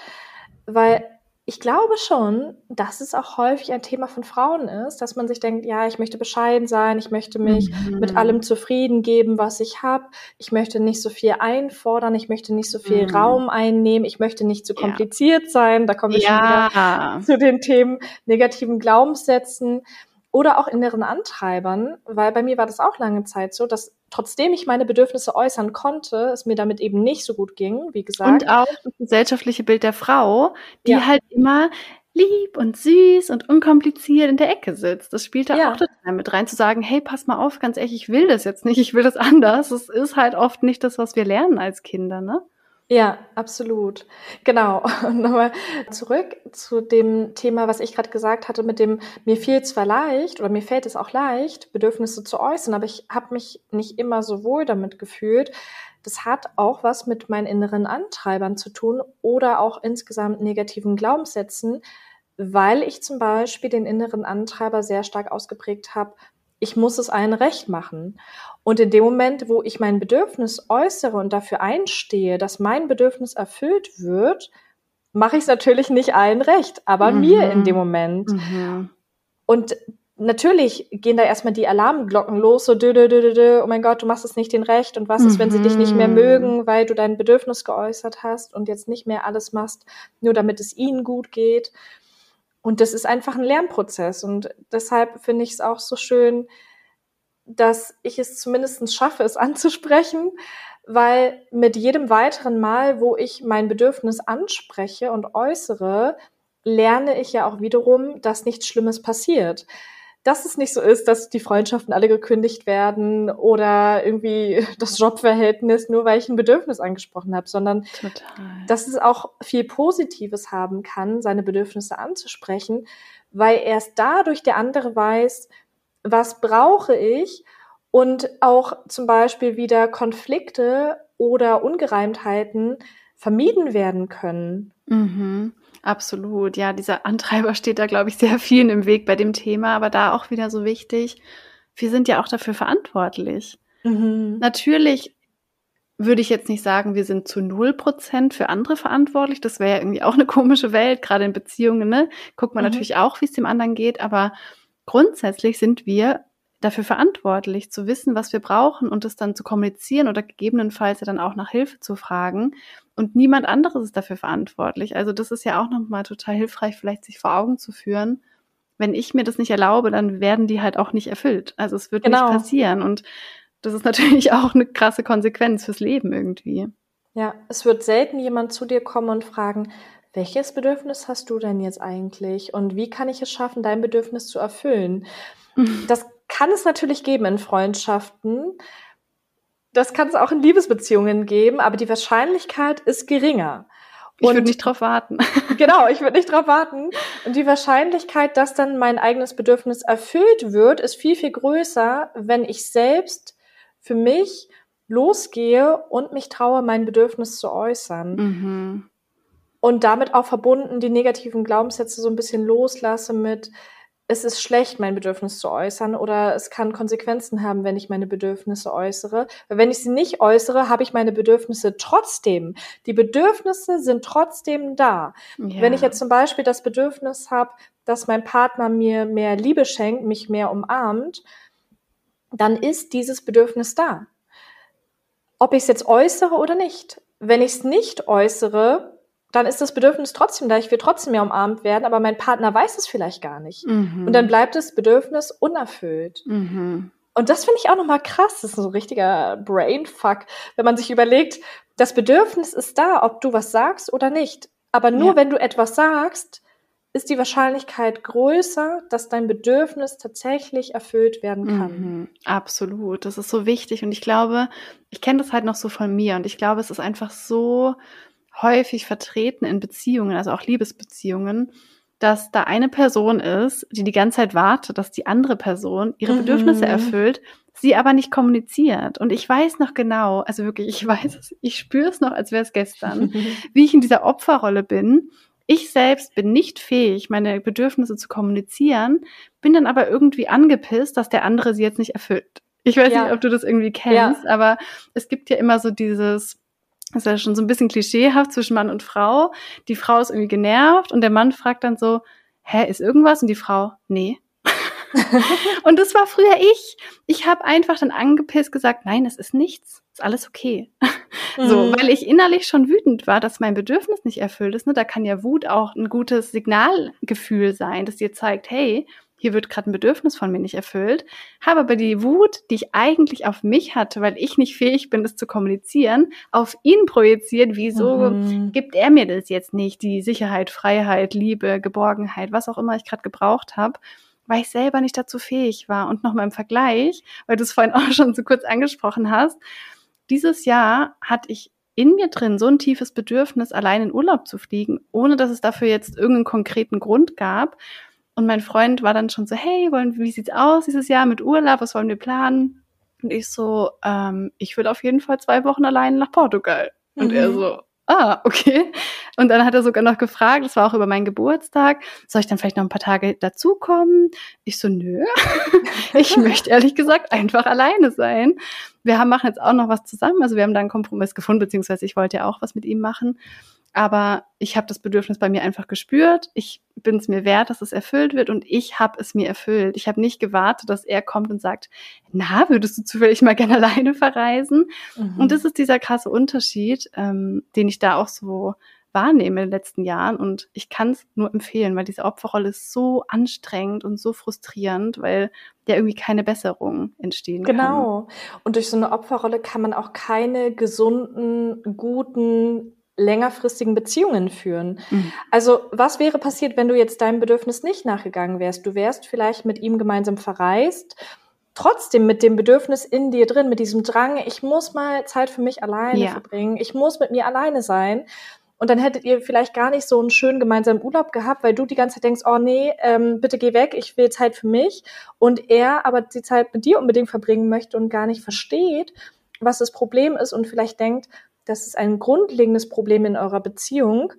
weil ich glaube schon, dass es auch häufig ein Thema von Frauen ist, dass man sich denkt, ja, ich möchte bescheiden sein, ich möchte mich mhm. mit allem zufrieden geben, was ich habe, ich möchte nicht so viel einfordern, ich möchte nicht so viel mhm. Raum einnehmen, ich möchte nicht zu kompliziert ja. sein, da komme ich ja. schon wieder zu den Themen negativen Glaubenssätzen oder auch inneren Antreibern, weil bei mir war das auch lange Zeit so, dass trotzdem ich meine Bedürfnisse äußern konnte, es mir damit eben nicht so gut ging, wie gesagt. Und auch das gesellschaftliche Bild der Frau, die ja. halt immer lieb und süß und unkompliziert in der Ecke sitzt. Das spielt da ja. auch total mit rein, zu sagen, hey, pass mal auf, ganz ehrlich, ich will das jetzt nicht, ich will das (laughs) anders. Das ist halt oft nicht das, was wir lernen als Kinder, ne? Ja, absolut. Genau. (laughs) Und nochmal zurück zu dem Thema, was ich gerade gesagt hatte, mit dem, mir fiel zwar leicht oder mir fällt es auch leicht, Bedürfnisse zu äußern, aber ich habe mich nicht immer so wohl damit gefühlt. Das hat auch was mit meinen inneren Antreibern zu tun oder auch insgesamt negativen Glaubenssätzen, weil ich zum Beispiel den inneren Antreiber sehr stark ausgeprägt habe, ich muss es allen recht machen. Und in dem Moment, wo ich mein Bedürfnis äußere und dafür einstehe, dass mein Bedürfnis erfüllt wird, mache ich es natürlich nicht allen recht, aber mhm. mir in dem Moment. Mhm. Und natürlich gehen da erstmal die Alarmglocken los, so dö, dö, dö, dö, oh mein Gott, du machst es nicht den Recht und was ist, wenn sie dich nicht mehr mhm. mögen, weil du dein Bedürfnis geäußert hast und jetzt nicht mehr alles machst, nur damit es ihnen gut geht. Und das ist einfach ein Lernprozess. Und deshalb finde ich es auch so schön, dass ich es zumindest schaffe, es (laughs) anzusprechen, weil mit jedem weiteren Mal, wo ich mein Bedürfnis anspreche und äußere, lerne ich ja auch wiederum, dass nichts Schlimmes passiert. Dass es nicht so ist, dass die Freundschaften alle gekündigt werden oder irgendwie (laughs) das Jobverhältnis, nur weil ich ein Bedürfnis angesprochen habe, sondern Total. dass es auch viel Positives haben kann, seine Bedürfnisse anzusprechen, weil erst dadurch der andere weiß, was brauche ich und auch zum Beispiel wieder Konflikte oder Ungereimtheiten vermieden werden können. Mhm. Absolut, ja, dieser Antreiber steht da, glaube ich, sehr vielen im Weg bei dem Thema, aber da auch wieder so wichtig, wir sind ja auch dafür verantwortlich. Mhm. Natürlich würde ich jetzt nicht sagen, wir sind zu null Prozent für andere verantwortlich. Das wäre ja irgendwie auch eine komische Welt, gerade in Beziehungen, ne? Guckt man mhm. natürlich auch, wie es dem anderen geht, aber grundsätzlich sind wir dafür verantwortlich, zu wissen, was wir brauchen und es dann zu kommunizieren oder gegebenenfalls ja dann auch nach Hilfe zu fragen. Und niemand anderes ist dafür verantwortlich. Also das ist ja auch nochmal total hilfreich, vielleicht sich vor Augen zu führen. Wenn ich mir das nicht erlaube, dann werden die halt auch nicht erfüllt. Also es wird genau. nicht passieren. Und das ist natürlich (laughs) auch eine krasse Konsequenz fürs Leben irgendwie. Ja, es wird selten jemand zu dir kommen und fragen, welches Bedürfnis hast du denn jetzt eigentlich und wie kann ich es schaffen, dein Bedürfnis zu erfüllen? (laughs) Das kann es natürlich geben in Freundschaften. Das kann es auch in Liebesbeziehungen geben, aber die Wahrscheinlichkeit ist geringer. Ich würde nicht drauf warten. (laughs) genau, ich würde nicht drauf warten. Und die Wahrscheinlichkeit, dass dann mein eigenes Bedürfnis erfüllt wird, ist viel, viel größer, wenn ich selbst für mich losgehe und mich traue, mein Bedürfnis zu äußern. Mhm. Und damit auch verbunden die negativen Glaubenssätze so ein bisschen loslasse mit, es ist schlecht, mein Bedürfnis zu äußern oder es kann Konsequenzen haben, wenn ich meine Bedürfnisse äußere. Weil wenn ich sie nicht äußere, habe ich meine Bedürfnisse trotzdem. Die Bedürfnisse sind trotzdem da. Ja. Wenn ich jetzt zum Beispiel das Bedürfnis habe, dass mein Partner mir mehr Liebe schenkt, mich mehr umarmt, dann ist dieses Bedürfnis da. Ob ich es jetzt äußere oder nicht. Wenn ich es nicht äußere, dann ist das Bedürfnis trotzdem da, ich will trotzdem mehr umarmt werden, aber mein Partner weiß es vielleicht gar nicht. Mhm. Und dann bleibt das Bedürfnis unerfüllt. Mhm. Und das finde ich auch nochmal krass. Das ist so ein richtiger Brainfuck, wenn man sich überlegt, das Bedürfnis ist da, ob du was sagst oder nicht. Aber nur ja. wenn du etwas sagst, ist die Wahrscheinlichkeit größer, dass dein Bedürfnis tatsächlich erfüllt werden kann. Mhm, absolut. Das ist so wichtig. Und ich glaube, ich kenne das halt noch so von mir. Und ich glaube, es ist einfach so häufig vertreten in Beziehungen, also auch Liebesbeziehungen, dass da eine Person ist, die die ganze Zeit wartet, dass die andere Person ihre mhm. Bedürfnisse erfüllt, sie aber nicht kommuniziert. Und ich weiß noch genau, also wirklich, ich weiß es, ich spüre es noch, als wäre es gestern, (laughs) wie ich in dieser Opferrolle bin. Ich selbst bin nicht fähig, meine Bedürfnisse zu kommunizieren, bin dann aber irgendwie angepisst, dass der andere sie jetzt nicht erfüllt. Ich weiß ja. nicht, ob du das irgendwie kennst, ja. aber es gibt ja immer so dieses, das ist ja schon so ein bisschen klischeehaft zwischen Mann und Frau. Die Frau ist irgendwie genervt und der Mann fragt dann so, hä, ist irgendwas? Und die Frau, nee. (laughs) und das war früher ich. Ich habe einfach dann angepisst gesagt, nein, es ist nichts, ist alles okay. (laughs) Mhm. So, weil ich innerlich schon wütend war, dass mein Bedürfnis nicht erfüllt ist. Ne? Da kann ja Wut auch ein gutes Signalgefühl sein, das dir zeigt, hey, hier wird gerade ein Bedürfnis von mir nicht erfüllt, habe aber die Wut, die ich eigentlich auf mich hatte, weil ich nicht fähig bin, das zu kommunizieren, auf ihn projiziert. Wieso mhm. gibt er mir das jetzt nicht? Die Sicherheit, Freiheit, Liebe, Geborgenheit, was auch immer ich gerade gebraucht habe, weil ich selber nicht dazu fähig war. Und nochmal im Vergleich, weil du es vorhin (laughs) auch schon so kurz angesprochen hast, dieses Jahr hatte ich in mir drin so ein tiefes Bedürfnis, allein in Urlaub zu fliegen, ohne dass es dafür jetzt irgendeinen konkreten Grund gab. Und mein Freund war dann schon so, hey, wollen, wie sieht's aus dieses Jahr mit Urlaub? Was wollen wir planen? Und ich so, ähm, ich will auf jeden Fall zwei Wochen allein nach Portugal. Und mhm. er so, ah, okay. Und dann hat er sogar noch gefragt, das war auch über meinen Geburtstag, soll ich dann vielleicht noch ein paar Tage dazukommen? Ich so, nö. (laughs) ich möchte ehrlich gesagt einfach alleine sein. Wir haben, machen jetzt auch noch was zusammen. Also wir haben da einen Kompromiss gefunden, beziehungsweise ich wollte ja auch was mit ihm machen. Aber ich habe das Bedürfnis bei mir einfach gespürt. Ich bin es mir wert, dass es erfüllt wird und ich habe es mir erfüllt. Ich habe nicht gewartet, dass er kommt und sagt, na, würdest du zufällig mal (laughs) gerne alleine verreisen? Mhm. Und das ist dieser krasse Unterschied, ähm, den ich da auch so wahrnehme in den letzten Jahren. Und ich kann es nur empfehlen, weil diese Opferrolle ist so anstrengend und so frustrierend, weil ja irgendwie keine Besserung entstehen genau. kann. Genau. Und durch so eine Opferrolle kann man auch keine gesunden, guten längerfristigen Beziehungen führen. Mhm. Also was wäre passiert, wenn du jetzt deinem Bedürfnis nicht nachgegangen wärst? Du wärst vielleicht mit ihm gemeinsam verreist, trotzdem mit dem Bedürfnis in dir drin, mit diesem Drang, ich muss mal Zeit für mich alleine ja. verbringen, ich muss mit mir alleine sein. Und dann hättet ihr vielleicht gar nicht so einen schönen gemeinsamen Urlaub gehabt, weil du die ganze Zeit denkst, oh nee, ähm, bitte geh weg, ich will Zeit für mich. Und er aber die Zeit mit dir unbedingt verbringen möchte und gar nicht versteht, was das Problem ist und vielleicht denkt, das ist ein grundlegendes Problem in eurer Beziehung,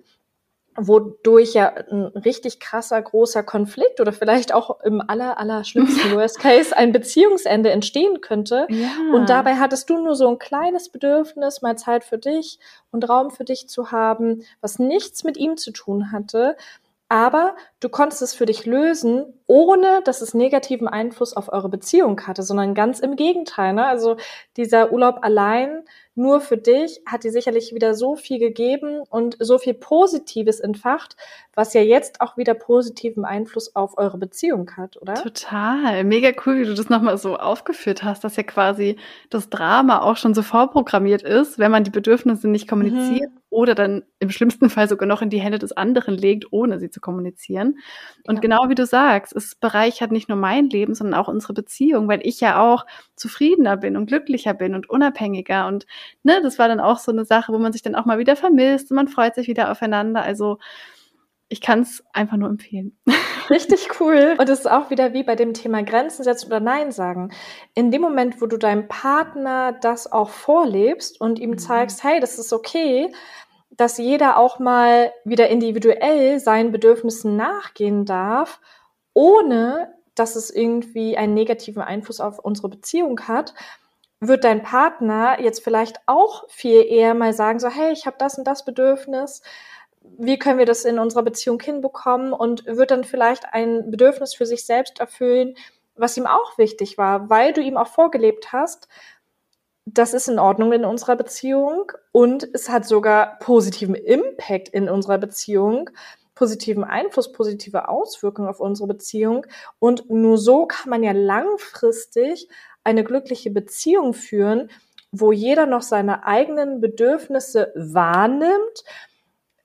wodurch ja ein richtig krasser, großer Konflikt oder vielleicht auch im aller, aller schlimmsten Worst Case ein Beziehungsende entstehen könnte. Ja. Und dabei hattest du nur so ein kleines Bedürfnis, mal Zeit für dich und Raum für dich zu haben, was nichts mit ihm zu tun hatte. Aber du konntest es für dich lösen, ohne dass es negativen Einfluss auf eure Beziehung hatte, sondern ganz im Gegenteil. Ne? Also dieser Urlaub allein nur für dich hat dir sicherlich wieder so viel gegeben und so viel Positives entfacht, was ja jetzt auch wieder positiven Einfluss auf eure Beziehung hat, oder? Total. Mega cool, wie du das nochmal so aufgeführt hast, dass ja quasi das Drama auch schon so vorprogrammiert ist, wenn man die Bedürfnisse nicht kommuniziert mhm. Oder dann im schlimmsten Fall sogar noch in die Hände des anderen legt, ohne sie zu kommunizieren. Und ja. genau wie du sagst, es bereichert nicht nur mein Leben, sondern auch unsere Beziehung, weil ich ja auch zufriedener bin und glücklicher bin und unabhängiger und ne, das war dann auch so eine Sache, wo man sich dann auch mal wieder vermisst und man freut sich wieder aufeinander. Also ich kann es einfach nur empfehlen. (laughs) Richtig (laughs) cool. Und es ist auch wieder wie bei dem Thema Grenzen setzen oder Nein sagen. In dem Moment, wo du deinem Partner das auch vorlebst und ihm mhm. zeigst, hey, das ist okay, dass jeder auch mal wieder individuell seinen Bedürfnissen nachgehen darf, ohne dass es irgendwie einen negativen Einfluss auf unsere Beziehung hat, wird dein Partner jetzt vielleicht auch viel eher mal sagen, so, hey, ich habe das und das Bedürfnis, wie können wir das in unserer Beziehung hinbekommen und wird dann vielleicht ein Bedürfnis für sich selbst erfüllen, was ihm auch wichtig war, weil du ihm auch vorgelebt hast, das ist in Ordnung in unserer Beziehung und es hat sogar positiven Impact in unserer Beziehung, positiven Einfluss, positive Auswirkungen auf unsere Beziehung und nur so kann man ja langfristig eine glückliche Beziehung führen, wo jeder noch seine eigenen Bedürfnisse wahrnimmt.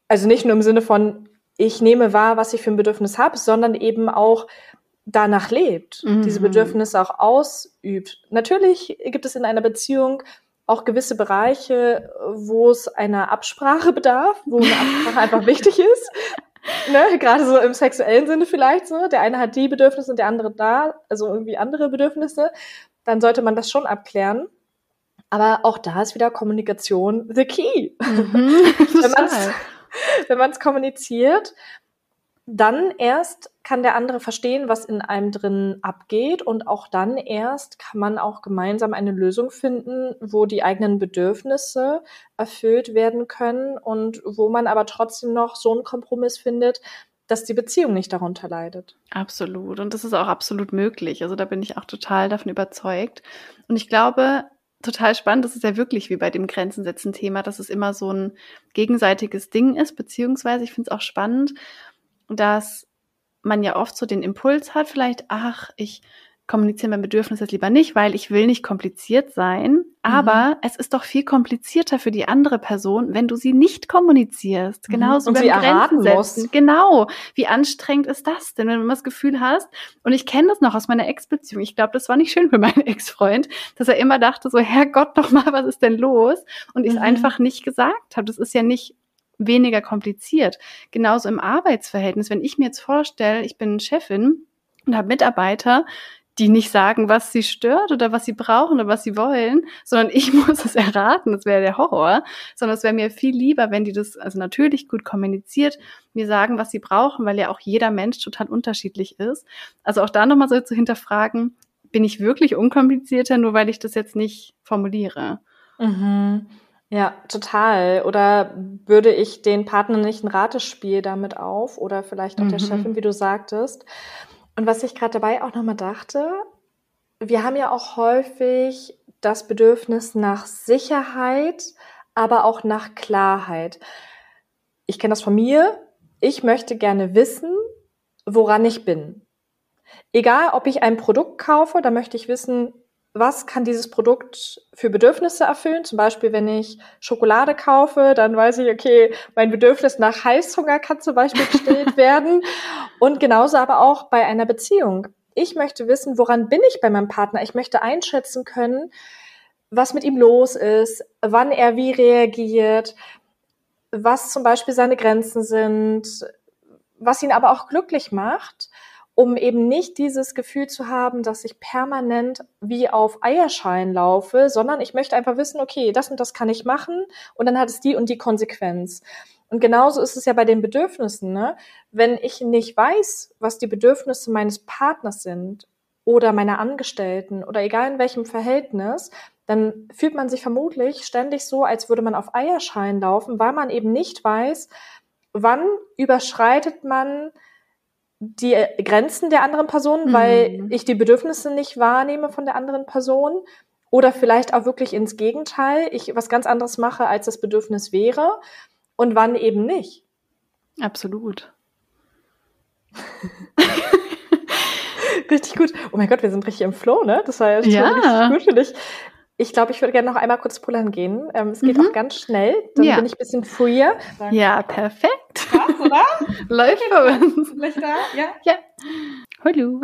Also nicht nur im Sinne von, ich nehme wahr, was ich für ein Bedürfnis habe, sondern eben auch danach lebt, mhm. diese Bedürfnisse auch ausübt. Natürlich gibt es in einer Beziehung auch gewisse Bereiche, wo es einer Absprache bedarf, wo eine Absprache einfach (laughs) wichtig ist. Ne, gerade so im sexuellen Sinne vielleicht so. Der eine hat die Bedürfnisse und der andere da, also irgendwie andere Bedürfnisse dann sollte man das schon abklären. Aber auch da ist wieder Kommunikation the key. Mhm, (laughs) wenn (laughs) man (laughs) es kommuniziert, dann erst kann der andere verstehen, was in einem drin abgeht und auch dann erst kann man auch gemeinsam eine Lösung finden, wo die eigenen Bedürfnisse erfüllt werden können und wo man aber trotzdem noch so einen Kompromiss findet, dass die Beziehung nicht darunter leidet. Absolut. Und das ist auch absolut möglich. Also da bin ich auch total davon überzeugt. Und ich glaube, total spannend, das ist ja wirklich wie bei dem Grenzen setzen Thema, dass es immer so ein gegenseitiges Ding ist, beziehungsweise ich finde es auch spannend, dass man ja oft so den Impuls hat, vielleicht, ach, ich kommuniziere mein Bedürfnis jetzt lieber nicht, weil ich will nicht kompliziert sein. Aber mhm. es ist doch viel komplizierter für die andere Person, wenn du sie nicht kommunizierst. Mhm. Genauso mhm. Und beim Grenzen setzen. Muss. Genau. Wie anstrengend ist das denn, wenn du das Gefühl hast? Und ich kenne das noch aus meiner Ex-Beziehung. Ich glaube, das war nicht schön für meinen (laughs) Ex-Freund, dass er immer dachte so, Herrgott, noch mal, was ist denn los? Und ich es mhm. einfach nicht gesagt habe. Das ist ja nicht weniger kompliziert. Genauso im Arbeitsverhältnis. Wenn ich mir jetzt vorstelle, ich bin Chefin und habe Mitarbeiter, die nicht sagen, was sie stört oder was sie brauchen oder was sie wollen, sondern ich (laughs) muss es erraten. Das wäre der Horror. Sondern es wäre mir viel lieber, wenn die das also natürlich gut kommuniziert, mir sagen, was sie brauchen, weil ja auch jeder Mensch total unterschiedlich ist. Also auch da nochmal so zu hinterfragen, bin ich wirklich unkomplizierter, nur weil ich das jetzt nicht formuliere? Mhm. Ja, total. Oder würde ich den Partner nicht ein Ratespiel damit auf oder vielleicht auch mhm. der Chefin, wie du sagtest. Und was ich gerade dabei auch nochmal dachte, wir haben ja auch häufig das Bedürfnis nach Sicherheit, aber auch nach Klarheit. Ich kenne das von mir. Ich möchte gerne wissen, woran ich bin. Egal, ob ich ein Produkt kaufe, da möchte ich wissen, was kann dieses Produkt für Bedürfnisse erfüllen? Zum Beispiel, wenn ich Schokolade kaufe, dann weiß ich, okay, mein Bedürfnis nach Heißhunger kann zum Beispiel gestillt (laughs) werden. Und genauso aber auch bei einer Beziehung. Ich möchte wissen, woran bin ich bei meinem Partner? Ich möchte einschätzen können, was mit ihm los ist, wann er wie reagiert, was zum Beispiel seine Grenzen sind, was ihn aber auch glücklich macht um eben nicht dieses Gefühl zu haben, dass ich permanent wie auf Eierschalen laufe, sondern ich möchte einfach wissen, okay, das und das kann ich machen und dann hat es die und die Konsequenz. Und genauso ist es ja bei den Bedürfnissen. Ne? Wenn ich nicht weiß, was die Bedürfnisse meines Partners sind oder meiner Angestellten oder egal in welchem Verhältnis, dann fühlt man sich vermutlich ständig so, als würde man auf Eierschalen laufen, weil man eben nicht weiß, wann überschreitet man die Grenzen der anderen Person, mhm. weil ich die Bedürfnisse nicht wahrnehme von der anderen Person. Oder vielleicht auch wirklich ins Gegenteil, ich was ganz anderes mache, als das Bedürfnis wäre. Und wann eben nicht. Absolut. (laughs) richtig gut. Oh mein Gott, wir sind richtig im Flow, ne? Das war ja, ja. richtig gut, finde ich. Ich glaube, ich würde gerne noch einmal kurz pullern gehen. Ähm, es geht mhm. auch ganz schnell. Dann ja. bin ich ein bisschen freer. Ja, perfekt. Krass, oder? (laughs) Läuft bei uns. da? Ja. Ja. Hallo.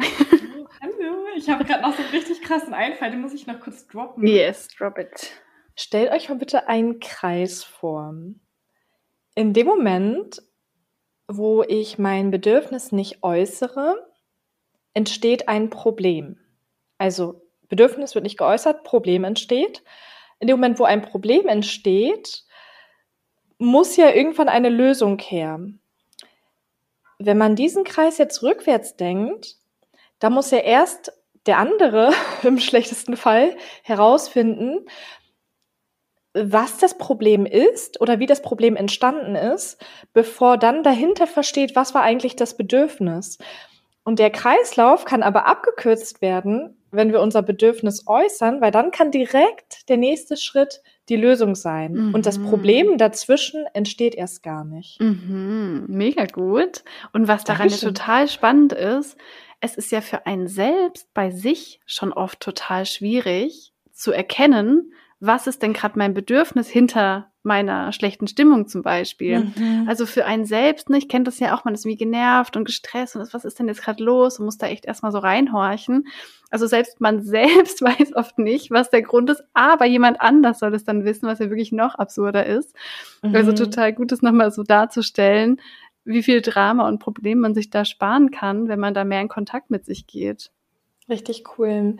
Hallo. Ich habe gerade noch so einen richtig krassen Einfall. Den muss ich noch kurz droppen. Yes, drop it. Stellt euch mal bitte einen Kreis vor. In dem Moment, wo ich mein Bedürfnis nicht äußere, entsteht ein Problem. Also Bedürfnis wird nicht geäußert, Problem entsteht. In dem Moment, wo ein Problem entsteht, muss ja irgendwann eine Lösung her. Wenn man diesen Kreis jetzt rückwärts denkt, da muss ja erst der andere (laughs) im schlechtesten Fall herausfinden, was das Problem ist oder wie das Problem entstanden ist, bevor dann dahinter versteht, was war eigentlich das Bedürfnis. Und der Kreislauf kann aber abgekürzt werden, wenn wir unser Bedürfnis äußern, weil dann kann direkt der nächste Schritt die Lösung sein. Mhm. Und das mhm. Problem dazwischen entsteht erst gar nicht. Mhm. Mega gut. Und was daran ja total spannend ist, es ist ja für einen selbst bei sich schon oft total schwierig zu erkennen, was ist denn gerade mein Bedürfnis hinter meiner schlechten Stimmung zum Beispiel. Mhm. Also für einen selbst, ne, ich kenne das ja auch, man ist wie genervt und gestresst und ist, was ist denn jetzt gerade los und muss da echt erstmal so reinhorchen. Also selbst man (laughs) selbst weiß oft nicht, was der Grund ist, aber jemand anders soll es dann wissen, was ja wirklich noch absurder ist. Also mhm. Also total gut ist nochmal so darzustellen, wie viel Drama und Problem man sich da sparen kann, wenn man da mehr in Kontakt mit sich geht. Richtig cool.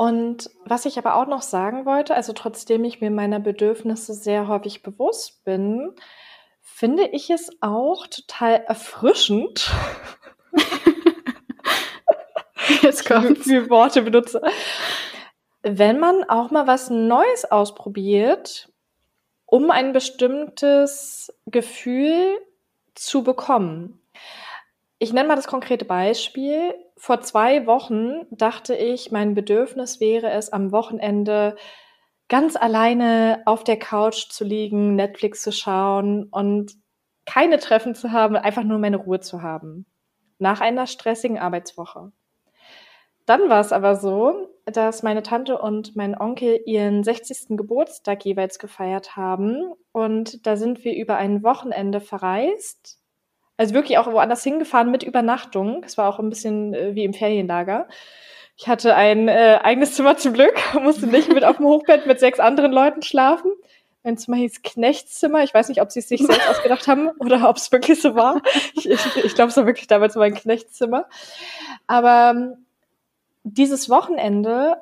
Und was ich aber auch noch sagen wollte, also trotzdem ich mir meiner Bedürfnisse sehr häufig bewusst bin, finde ich es auch total erfrischend. (laughs) Jetzt kommt wie Worte benutze. Wenn man auch mal was Neues ausprobiert, um ein bestimmtes Gefühl zu bekommen. Ich nenne mal das konkrete Beispiel vor zwei Wochen dachte ich, mein Bedürfnis wäre es, am Wochenende ganz alleine auf der Couch zu liegen, Netflix zu schauen und keine Treffen zu haben, einfach nur meine Ruhe zu haben. Nach einer stressigen Arbeitswoche. Dann war es aber so, dass meine Tante und mein Onkel ihren 60. Geburtstag jeweils gefeiert haben. Und da sind wir über ein Wochenende verreist also wirklich auch woanders hingefahren mit Übernachtung. Es war auch ein bisschen äh, wie im Ferienlager. Ich hatte ein äh, eigenes Zimmer zum Glück, (laughs) musste nicht mit auf dem Hochbett mit sechs anderen Leuten schlafen. Mein Zimmer hieß Knechtszimmer. Ich weiß nicht, ob sie es sich selbst (laughs) ausgedacht haben oder ob es wirklich so war. Ich, ich, ich glaube, es war wirklich damals mein Knechtszimmer. Aber ähm, dieses Wochenende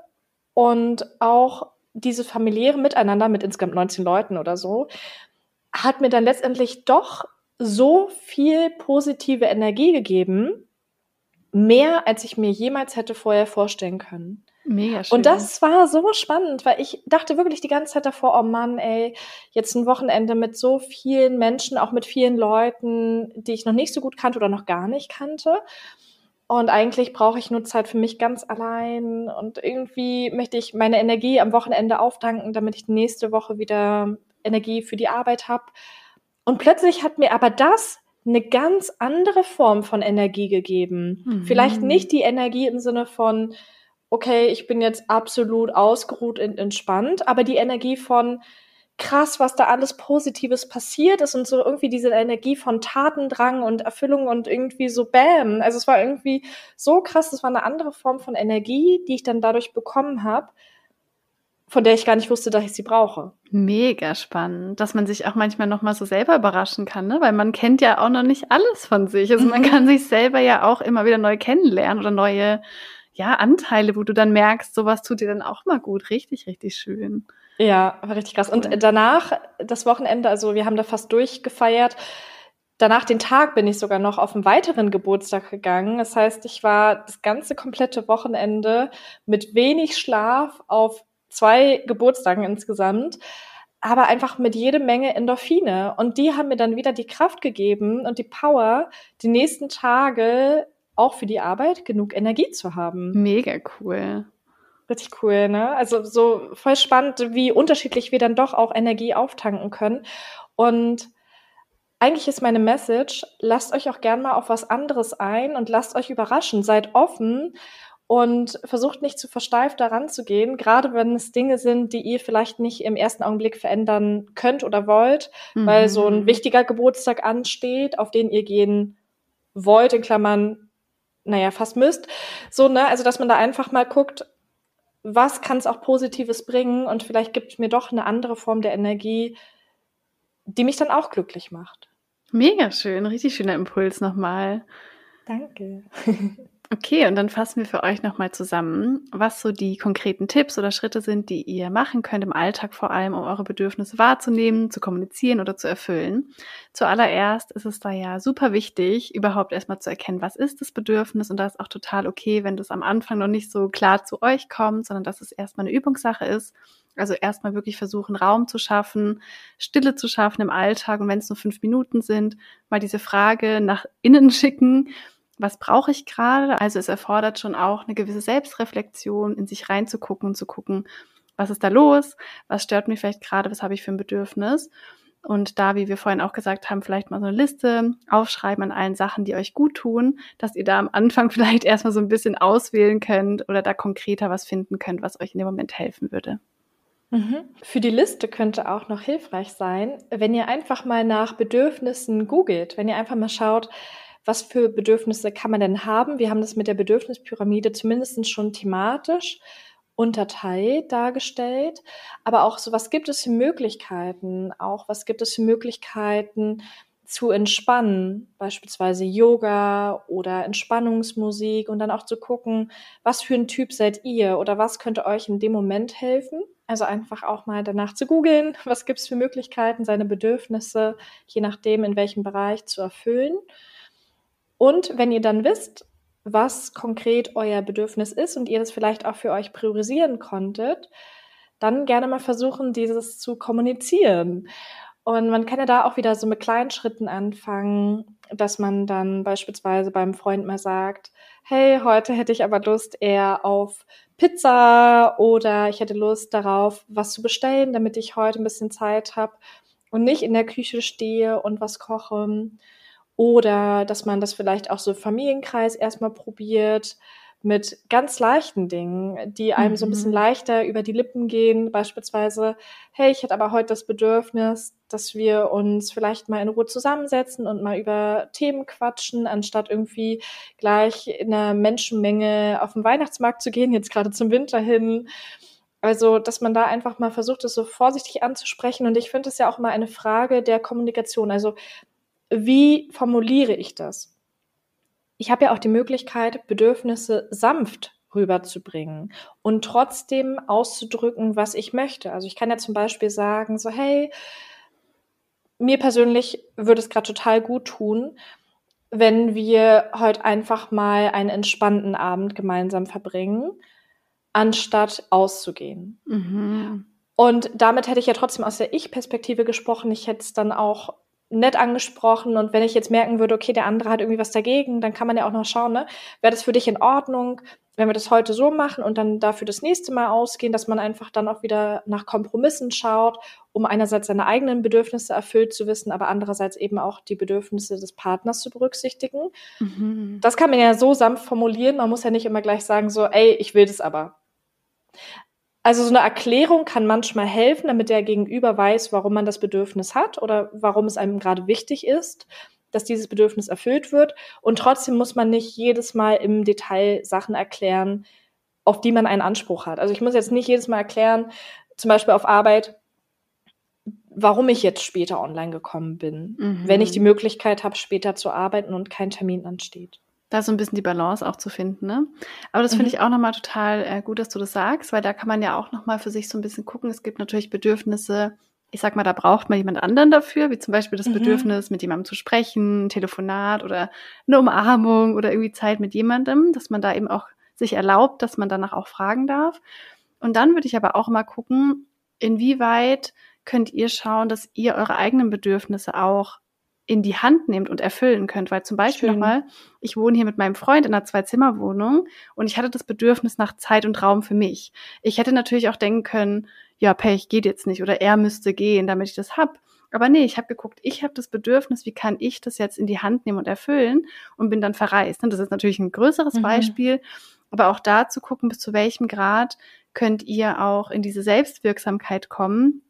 und auch diese familiäre Miteinander mit insgesamt 19 Leuten oder so, hat mir dann letztendlich doch so viel positive Energie gegeben, mehr als ich mir jemals hätte vorher vorstellen können. Mega schön. Und das war so spannend, weil ich dachte wirklich die ganze Zeit davor, oh Mann, ey, jetzt ein Wochenende mit so vielen Menschen, auch mit vielen Leuten, die ich noch nicht so gut kannte oder noch gar nicht kannte. Und eigentlich brauche ich nur Zeit für mich ganz allein. Und irgendwie möchte ich meine Energie am Wochenende auftanken, damit ich nächste Woche wieder Energie für die Arbeit habe. Und plötzlich hat mir aber das eine ganz andere Form von Energie gegeben. Mhm. Vielleicht nicht die Energie im Sinne von, okay, ich bin jetzt absolut ausgeruht und entspannt, aber die Energie von krass, was da alles Positives passiert ist und so irgendwie diese Energie von Tatendrang und Erfüllung und irgendwie so Bam. Also es war irgendwie so krass, das war eine andere Form von Energie, die ich dann dadurch bekommen habe, von der ich gar nicht wusste, dass ich sie brauche. Mega spannend, dass man sich auch manchmal noch mal so selber überraschen kann, ne? weil man kennt ja auch noch nicht alles von sich. Also man mhm. kann sich selber ja auch immer wieder neu kennenlernen oder neue ja, Anteile, wo du dann merkst, sowas tut dir dann auch mal gut. Richtig, richtig schön. Ja, war richtig krass. Und danach, das Wochenende, also wir haben da fast durchgefeiert. Danach den Tag bin ich sogar noch auf einen weiteren Geburtstag gegangen. Das heißt, ich war das ganze komplette Wochenende mit wenig Schlaf auf zwei Geburtstagen insgesamt, aber einfach mit jede Menge Endorphine. Und die haben mir dann wieder die Kraft gegeben und die Power, die nächsten Tage auch für die Arbeit genug Energie zu haben. Mega cool. Richtig cool, ne? Also so voll spannend, wie unterschiedlich wir dann doch auch Energie auftanken können. Und eigentlich ist meine Message, lasst euch auch gern mal auf was anderes ein und lasst euch überraschen. Seid offen und versucht nicht zu versteift daran zu gehen, gerade wenn es Dinge sind, die ihr vielleicht nicht im ersten Augenblick verändern könnt oder wollt, mhm. weil so ein wichtiger Geburtstag ansteht, auf den ihr gehen wollt, in Klammern naja, fast müsst. So, ne, also dass man da einfach mal guckt, was kann es auch Positives bringen und vielleicht gibt mir doch eine andere Form der Energie, die mich dann auch glücklich macht. Mega schön, richtig schöner Impuls nochmal. Danke. (laughs) Okay, und dann fassen wir für euch nochmal zusammen, was so die konkreten Tipps oder Schritte sind, die ihr machen könnt im Alltag vor allem, um eure Bedürfnisse wahrzunehmen, zu kommunizieren oder zu erfüllen. Zuallererst ist es da ja super wichtig, überhaupt erstmal zu erkennen, was ist das Bedürfnis und da ist auch total okay, wenn das am Anfang noch nicht so klar zu euch kommt, sondern dass es erstmal eine Übungssache ist. Also erstmal wirklich versuchen, Raum zu schaffen, Stille zu schaffen im Alltag und wenn es nur fünf Minuten sind, mal diese Frage nach innen (laughs) schicken was brauche ich gerade? Also es erfordert schon auch eine gewisse Selbstreflexion, in sich reinzugucken und zu gucken, was ist da los? Was stört mich vielleicht gerade? Was habe ich für ein Bedürfnis? Und da, wie wir vorhin auch gesagt haben, vielleicht mal so eine Liste aufschreiben an allen Sachen, die euch gut tun, dass ihr da am Anfang (laughs) vielleicht erstmal so ein bisschen auswählen könnt oder da konkreter was finden könnt, was euch in dem Moment helfen würde. Mhm. Für die Liste könnte auch noch hilfreich sein, wenn ihr einfach mal nach Bedürfnissen googelt, wenn ihr einfach mal schaut, was für Bedürfnisse kann man denn haben? Wir haben das mit der Bedürfnispyramide zumindest schon thematisch unterteilt dargestellt. Aber auch so, was gibt es für Möglichkeiten? Auch was gibt es für Möglichkeiten zu entspannen? Beispielsweise Yoga oder Entspannungsmusik und dann auch zu gucken, was für ein Typ seid ihr oder was könnte euch in dem Moment helfen? Also einfach auch mal danach zu googeln, (laughs) was gibt es für Möglichkeiten, seine Bedürfnisse, je nachdem, in welchem Bereich zu erfüllen. Und wenn ihr dann wisst, was konkret euer Bedürfnis ist und ihr das vielleicht auch für euch priorisieren konntet, dann gerne mal versuchen, dieses zu kommunizieren. Und man kann ja da auch wieder so mit kleinen Schritten anfangen, dass man dann beispielsweise beim Freund mal sagt, hey, heute hätte ich aber Lust eher auf Pizza oder ich hätte Lust darauf, was zu bestellen, damit ich heute ein bisschen Zeit habe und nicht in der Küche stehe und was koche. Oder dass man das vielleicht auch so Familienkreis erstmal probiert mit ganz leichten Dingen, die einem mhm. so ein bisschen mhm. leichter über die Lippen gehen. Beispielsweise, hey, ich hätte aber heute das Bedürfnis, dass wir uns vielleicht mal in Ruhe zusammensetzen und mal über Themen quatschen, anstatt irgendwie gleich in einer Menschenmenge auf den Weihnachtsmarkt zu gehen, jetzt gerade zum Winter hin. Also, dass man da einfach mal versucht, es so vorsichtig anzusprechen. Und ich finde es ja auch immer eine Frage der Kommunikation. Also, wie formuliere ich das? Ich habe ja auch die Möglichkeit, Bedürfnisse sanft rüberzubringen und trotzdem auszudrücken, was ich möchte. Also ich kann ja zum Beispiel sagen, so hey, mir persönlich würde es gerade total gut tun, wenn wir heute einfach mal einen entspannten Abend gemeinsam verbringen, anstatt auszugehen. Mhm. Und damit hätte ich ja trotzdem aus der Ich-Perspektive gesprochen. Ich hätte es dann auch nett angesprochen und wenn ich jetzt merken würde, okay, der andere hat irgendwie was dagegen, dann kann man ja auch noch schauen, ne, wäre das für dich in Ordnung, wenn wir das heute so machen und dann dafür das nächste Mal ausgehen, dass man einfach dann auch wieder nach Kompromissen schaut, um einerseits seine eigenen Bedürfnisse erfüllt zu wissen, aber andererseits eben auch die Bedürfnisse des Partners zu berücksichtigen. Mhm. Das kann man ja so sanft formulieren. Man muss ja nicht immer gleich sagen, so, ey, ich will das aber. Also so eine Erklärung kann manchmal helfen, damit der Gegenüber weiß, warum man das Bedürfnis hat oder warum es einem gerade wichtig ist dass dieses Bedürfnis erfüllt wird. Und trotzdem muss man nicht jedes Mal im Detail Sachen erklären, auf die man einen Anspruch hat. Also ich muss jetzt nicht jedes Mal erklären, zum Beispiel auf Arbeit, warum ich jetzt später online gekommen bin, mhm. wenn ich die Möglichkeit habe, später zu arbeiten und kein Termin ansteht. Da so ein bisschen die Balance auch zu finden, ne? Aber das mhm. finde ich auch nochmal total äh, gut, dass du das sagst, weil da kann man ja auch nochmal für sich so ein bisschen gucken. Es gibt natürlich Bedürfnisse, ich sag mal, da braucht man jemand anderen dafür, wie zum Beispiel das mhm. Bedürfnis, mit jemandem zu sprechen, ein Telefonat oder eine Umarmung oder irgendwie Zeit mit jemandem, dass man da eben auch sich erlaubt, dass man danach auch fragen darf. Und dann würde ich aber auch mal gucken, inwieweit könnt ihr schauen, dass ihr eure eigenen Bedürfnisse auch in die Hand nehmt und erfüllen könnt. Weil zum Beispiel nochmal, ich wohne hier mit meinem Freund in einer Zwei-Zimmer-Wohnung und ich hatte das Bedürfnis nach Zeit und Raum für mich. Ich hätte natürlich auch denken können, ja, Pech geht jetzt nicht oder er müsste gehen, damit ich das hab. Aber nee, ich habe geguckt, ich habe das Bedürfnis, wie kann ich das jetzt in die Hand nehmen und erfüllen und bin dann verreist. Und das ist natürlich ein größeres mhm. Beispiel, aber auch da zu gucken, bis zu welchem Grad könnt ihr auch in diese Selbstwirksamkeit kommen.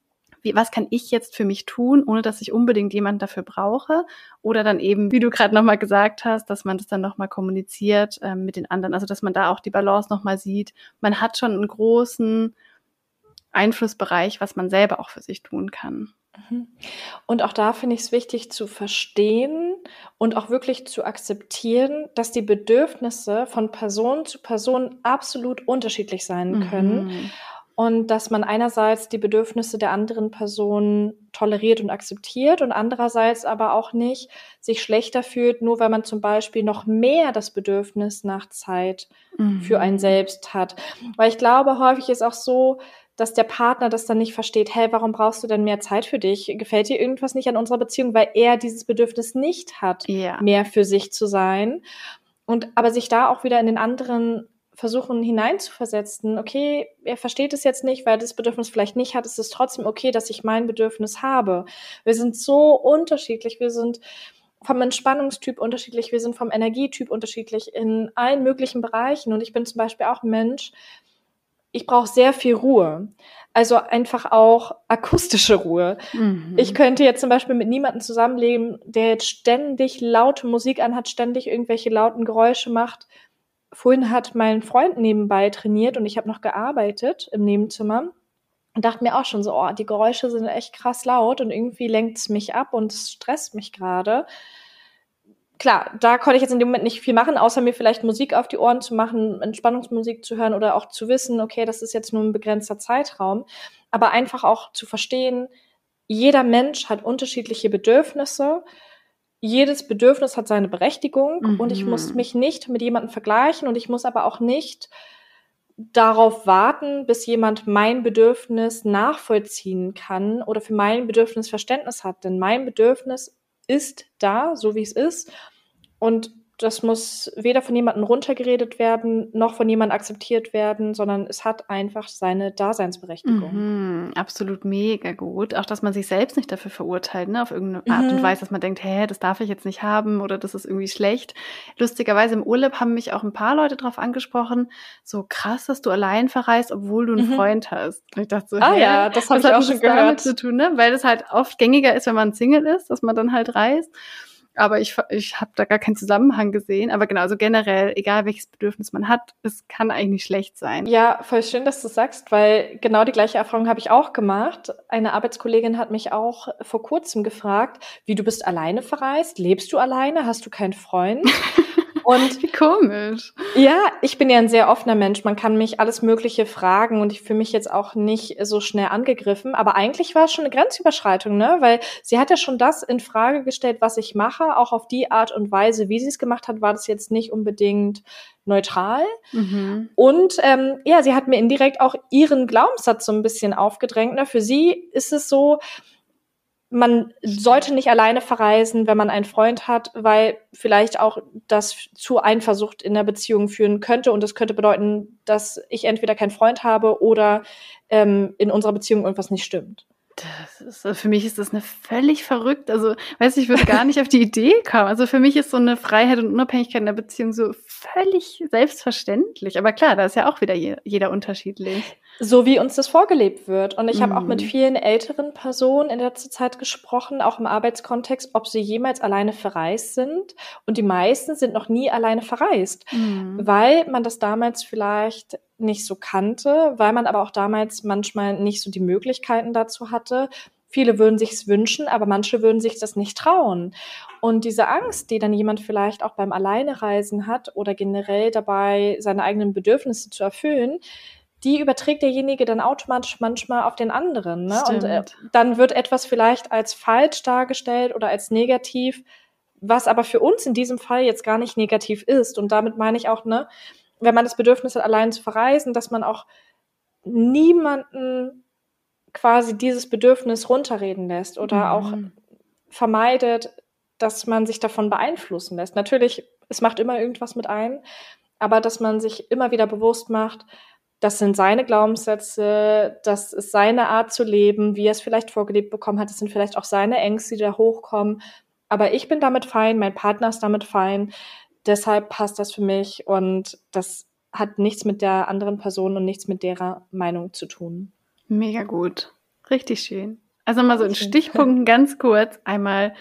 Wie, was kann ich jetzt für mich tun, ohne dass ich unbedingt jemanden dafür brauche? Oder dann eben, wie du gerade nochmal gesagt hast, dass man das dann nochmal kommuniziert ähm, mit den anderen. Also dass man da auch die Balance nochmal sieht. Man hat schon einen großen Einflussbereich, was man selber auch für sich tun kann. Mhm. Und auch da finde ich es wichtig zu verstehen und auch wirklich zu akzeptieren, dass die Bedürfnisse von Person zu Person absolut unterschiedlich sein können. Mhm. Und dass man einerseits die Bedürfnisse der anderen Person toleriert und akzeptiert und andererseits aber auch nicht sich schlechter fühlt, nur weil man zum Beispiel noch mehr das Bedürfnis nach Zeit mhm. für einen selbst hat. Weil ich glaube, häufig ist auch so, dass der Partner das dann nicht versteht, hey, warum brauchst du denn mehr Zeit für dich? Gefällt dir irgendwas nicht an unserer Beziehung, weil er dieses Bedürfnis nicht hat, ja. mehr für sich zu sein. Und aber sich da auch wieder in den anderen versuchen hineinzuversetzen, okay, er versteht es jetzt nicht, weil er das Bedürfnis vielleicht nicht hat, es ist trotzdem okay, dass ich mein Bedürfnis habe. Wir sind so unterschiedlich, wir sind vom Entspannungstyp unterschiedlich, wir sind vom Energietyp unterschiedlich in allen möglichen Bereichen. Und ich bin zum Beispiel auch ein Mensch, ich brauche sehr viel Ruhe. Also einfach auch akustische Ruhe. Mhm. Ich könnte jetzt zum Beispiel mit niemandem zusammenleben, der jetzt ständig laute Musik anhat, ständig irgendwelche lauten Geräusche macht. Vorhin hat mein Freund nebenbei trainiert und ich habe noch gearbeitet im Nebenzimmer und dachte mir auch schon so, oh, die Geräusche sind echt krass laut und irgendwie lenkt es mich ab und es stresst mich gerade klar, da konnte ich jetzt in dem Moment nicht viel machen, außer mir vielleicht Musik auf die Ohren zu machen, Entspannungsmusik zu hören oder auch zu wissen, okay, das ist jetzt nur ein begrenzter Zeitraum. Aber einfach auch zu verstehen, jeder Mensch hat unterschiedliche Bedürfnisse. Jedes Bedürfnis hat seine Berechtigung mhm. und ich muss mhm. mich nicht mit jemandem vergleichen und ich muss aber auch nicht darauf warten, bis jemand mein Bedürfnis nachvollziehen kann oder für mein Bedürfnis Verständnis hat. Denn mein Bedürfnis ist da, so wie es ist. Und das muss weder von jemandem runtergeredet werden, noch von jemandem akzeptiert werden, sondern es hat einfach seine Daseinsberechtigung. Mhm, absolut mega gut. Auch, dass man sich selbst nicht dafür verurteilt, ne, auf irgendeine Art mhm. und Weise, dass man denkt, hä, das darf ich jetzt nicht haben oder das ist irgendwie schlecht. Lustigerweise im Urlaub haben mich auch ein paar Leute darauf angesprochen, so krass, dass du allein verreist, obwohl du einen mhm. Freund hast. Und ich dachte so, ah hä, ja, das habe ich auch schon gehört. Zu tun, ne? Weil das halt oft gängiger ist, wenn man Single ist, dass man dann halt reist aber ich, ich habe da gar keinen Zusammenhang gesehen. Aber genau, also generell, egal welches Bedürfnis man hat, es kann eigentlich nicht schlecht sein. Ja, voll schön, dass du sagst, weil genau die gleiche Erfahrung habe ich auch gemacht. Eine Arbeitskollegin hat mich auch vor kurzem gefragt, wie du bist alleine verreist, lebst du alleine, hast du keinen Freund? (laughs) Und Wie komisch. Ja, ich bin ja ein sehr offener Mensch. Man kann mich alles Mögliche fragen und ich fühle mich jetzt auch nicht so schnell angegriffen. Aber eigentlich war es schon eine Grenzüberschreitung, ne? Weil sie hat ja schon das in Frage gestellt, was ich mache. Auch auf die Art und Weise, wie sie es gemacht hat, war das jetzt nicht unbedingt neutral. Mhm. Und ähm, ja, sie hat mir indirekt auch ihren Glaubenssatz so ein bisschen aufgedrängt. Ne? Für sie ist es so, man sollte nicht alleine verreisen, wenn man einen Freund hat, weil vielleicht auch das zu Eifersucht in der Beziehung führen könnte. Und das könnte bedeuten, dass ich entweder keinen Freund habe oder ähm, in unserer Beziehung irgendwas nicht stimmt. Das ist, für mich ist das eine völlig verrückt. Also, weiß ich, ich würde gar nicht auf die Idee kommen. Also für mich ist so eine Freiheit und Unabhängigkeit in der Beziehung so völlig selbstverständlich. Aber klar, da ist ja auch wieder je, jeder unterschiedlich. So wie uns das vorgelebt wird. Und ich habe auch mit mhm. vielen älteren Personen in letzter Zeit gesprochen, auch im Arbeitskontext, ob sie jemals alleine verreist sind. Und die meisten sind noch nie alleine verreist, mm. weil man das damals vielleicht nicht so kannte, weil man aber auch damals manchmal nicht so die Möglichkeiten dazu hatte. Viele würden sich's wünschen, aber manche würden sich das nicht trauen. Und diese Angst, die dann jemand vielleicht auch beim Alleinereisen hat oder generell dabei, seine eigenen Bedürfnisse zu erfüllen, die überträgt derjenige dann automatisch manchmal auf den anderen. Ne? Und äh, dann wird etwas vielleicht als falsch dargestellt oder als negativ, was aber für uns in diesem Fall jetzt gar nicht negativ ist. Und damit meine ich auch, ne, wenn man das Bedürfnis hat, allein zu verreisen, dass man auch niemanden quasi dieses Bedürfnis runterreden lässt oder mhm. auch vermeidet, dass man sich davon beeinflussen lässt. Natürlich, es macht immer irgendwas mit ein, aber dass man sich immer wieder bewusst macht, das sind seine Glaubenssätze, das ist seine Art zu leben, wie er es vielleicht vorgelebt bekommen hat, das sind vielleicht auch seine Ängste, die da hochkommen. Aber ich bin damit fein, mein Partner ist damit fein deshalb passt das für mich und das hat nichts mit der anderen Person und nichts mit derer Meinung zu tun. Mega gut. Richtig schön. Also mal so in Stichpunkten ganz kurz einmal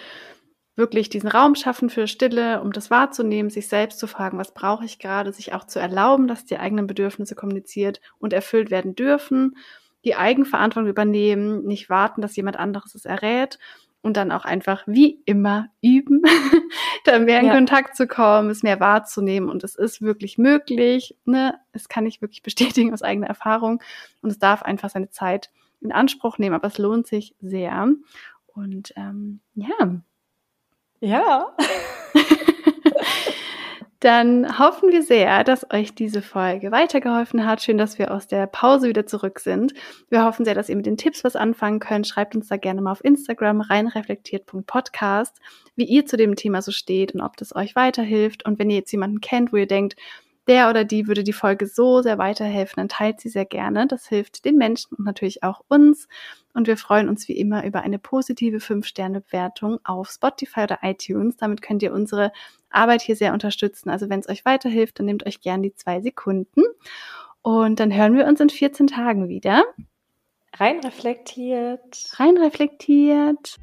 wirklich diesen Raum schaffen für Stille, um das wahrzunehmen, sich selbst zu fragen, was brauche ich gerade, sich auch zu erlauben, dass die eigenen Bedürfnisse kommuniziert und erfüllt werden dürfen, die Eigenverantwortung übernehmen, nicht warten, dass jemand anderes es errät und dann auch einfach wie immer üben, (laughs) da mehr in ja. Kontakt zu kommen, es mehr wahrzunehmen und es ist wirklich möglich, ne? Es kann ich wirklich bestätigen aus eigener Erfahrung und es darf einfach seine Zeit in Anspruch nehmen, aber es lohnt sich sehr und ähm, ja. Ja. (laughs) Dann hoffen wir sehr, dass euch diese Folge weitergeholfen hat. Schön, dass wir aus der Pause wieder zurück sind. Wir hoffen sehr, dass ihr mit den Tipps was anfangen könnt. Schreibt uns da gerne mal auf Instagram reinreflektiert.podcast, wie ihr zu dem Thema so steht und ob das euch weiterhilft. Und wenn ihr jetzt jemanden kennt, wo ihr denkt, der oder die würde die Folge so sehr weiterhelfen, dann teilt sie sehr gerne. Das hilft den Menschen und natürlich auch uns. Und wir freuen uns wie immer über eine positive 5-Sterne-Bewertung auf Spotify oder iTunes. Damit könnt ihr unsere Arbeit hier sehr unterstützen. Also wenn es euch weiterhilft, dann nehmt euch gern die zwei Sekunden. Und dann hören wir uns in 14 Tagen wieder. Rein reflektiert. Rein reflektiert.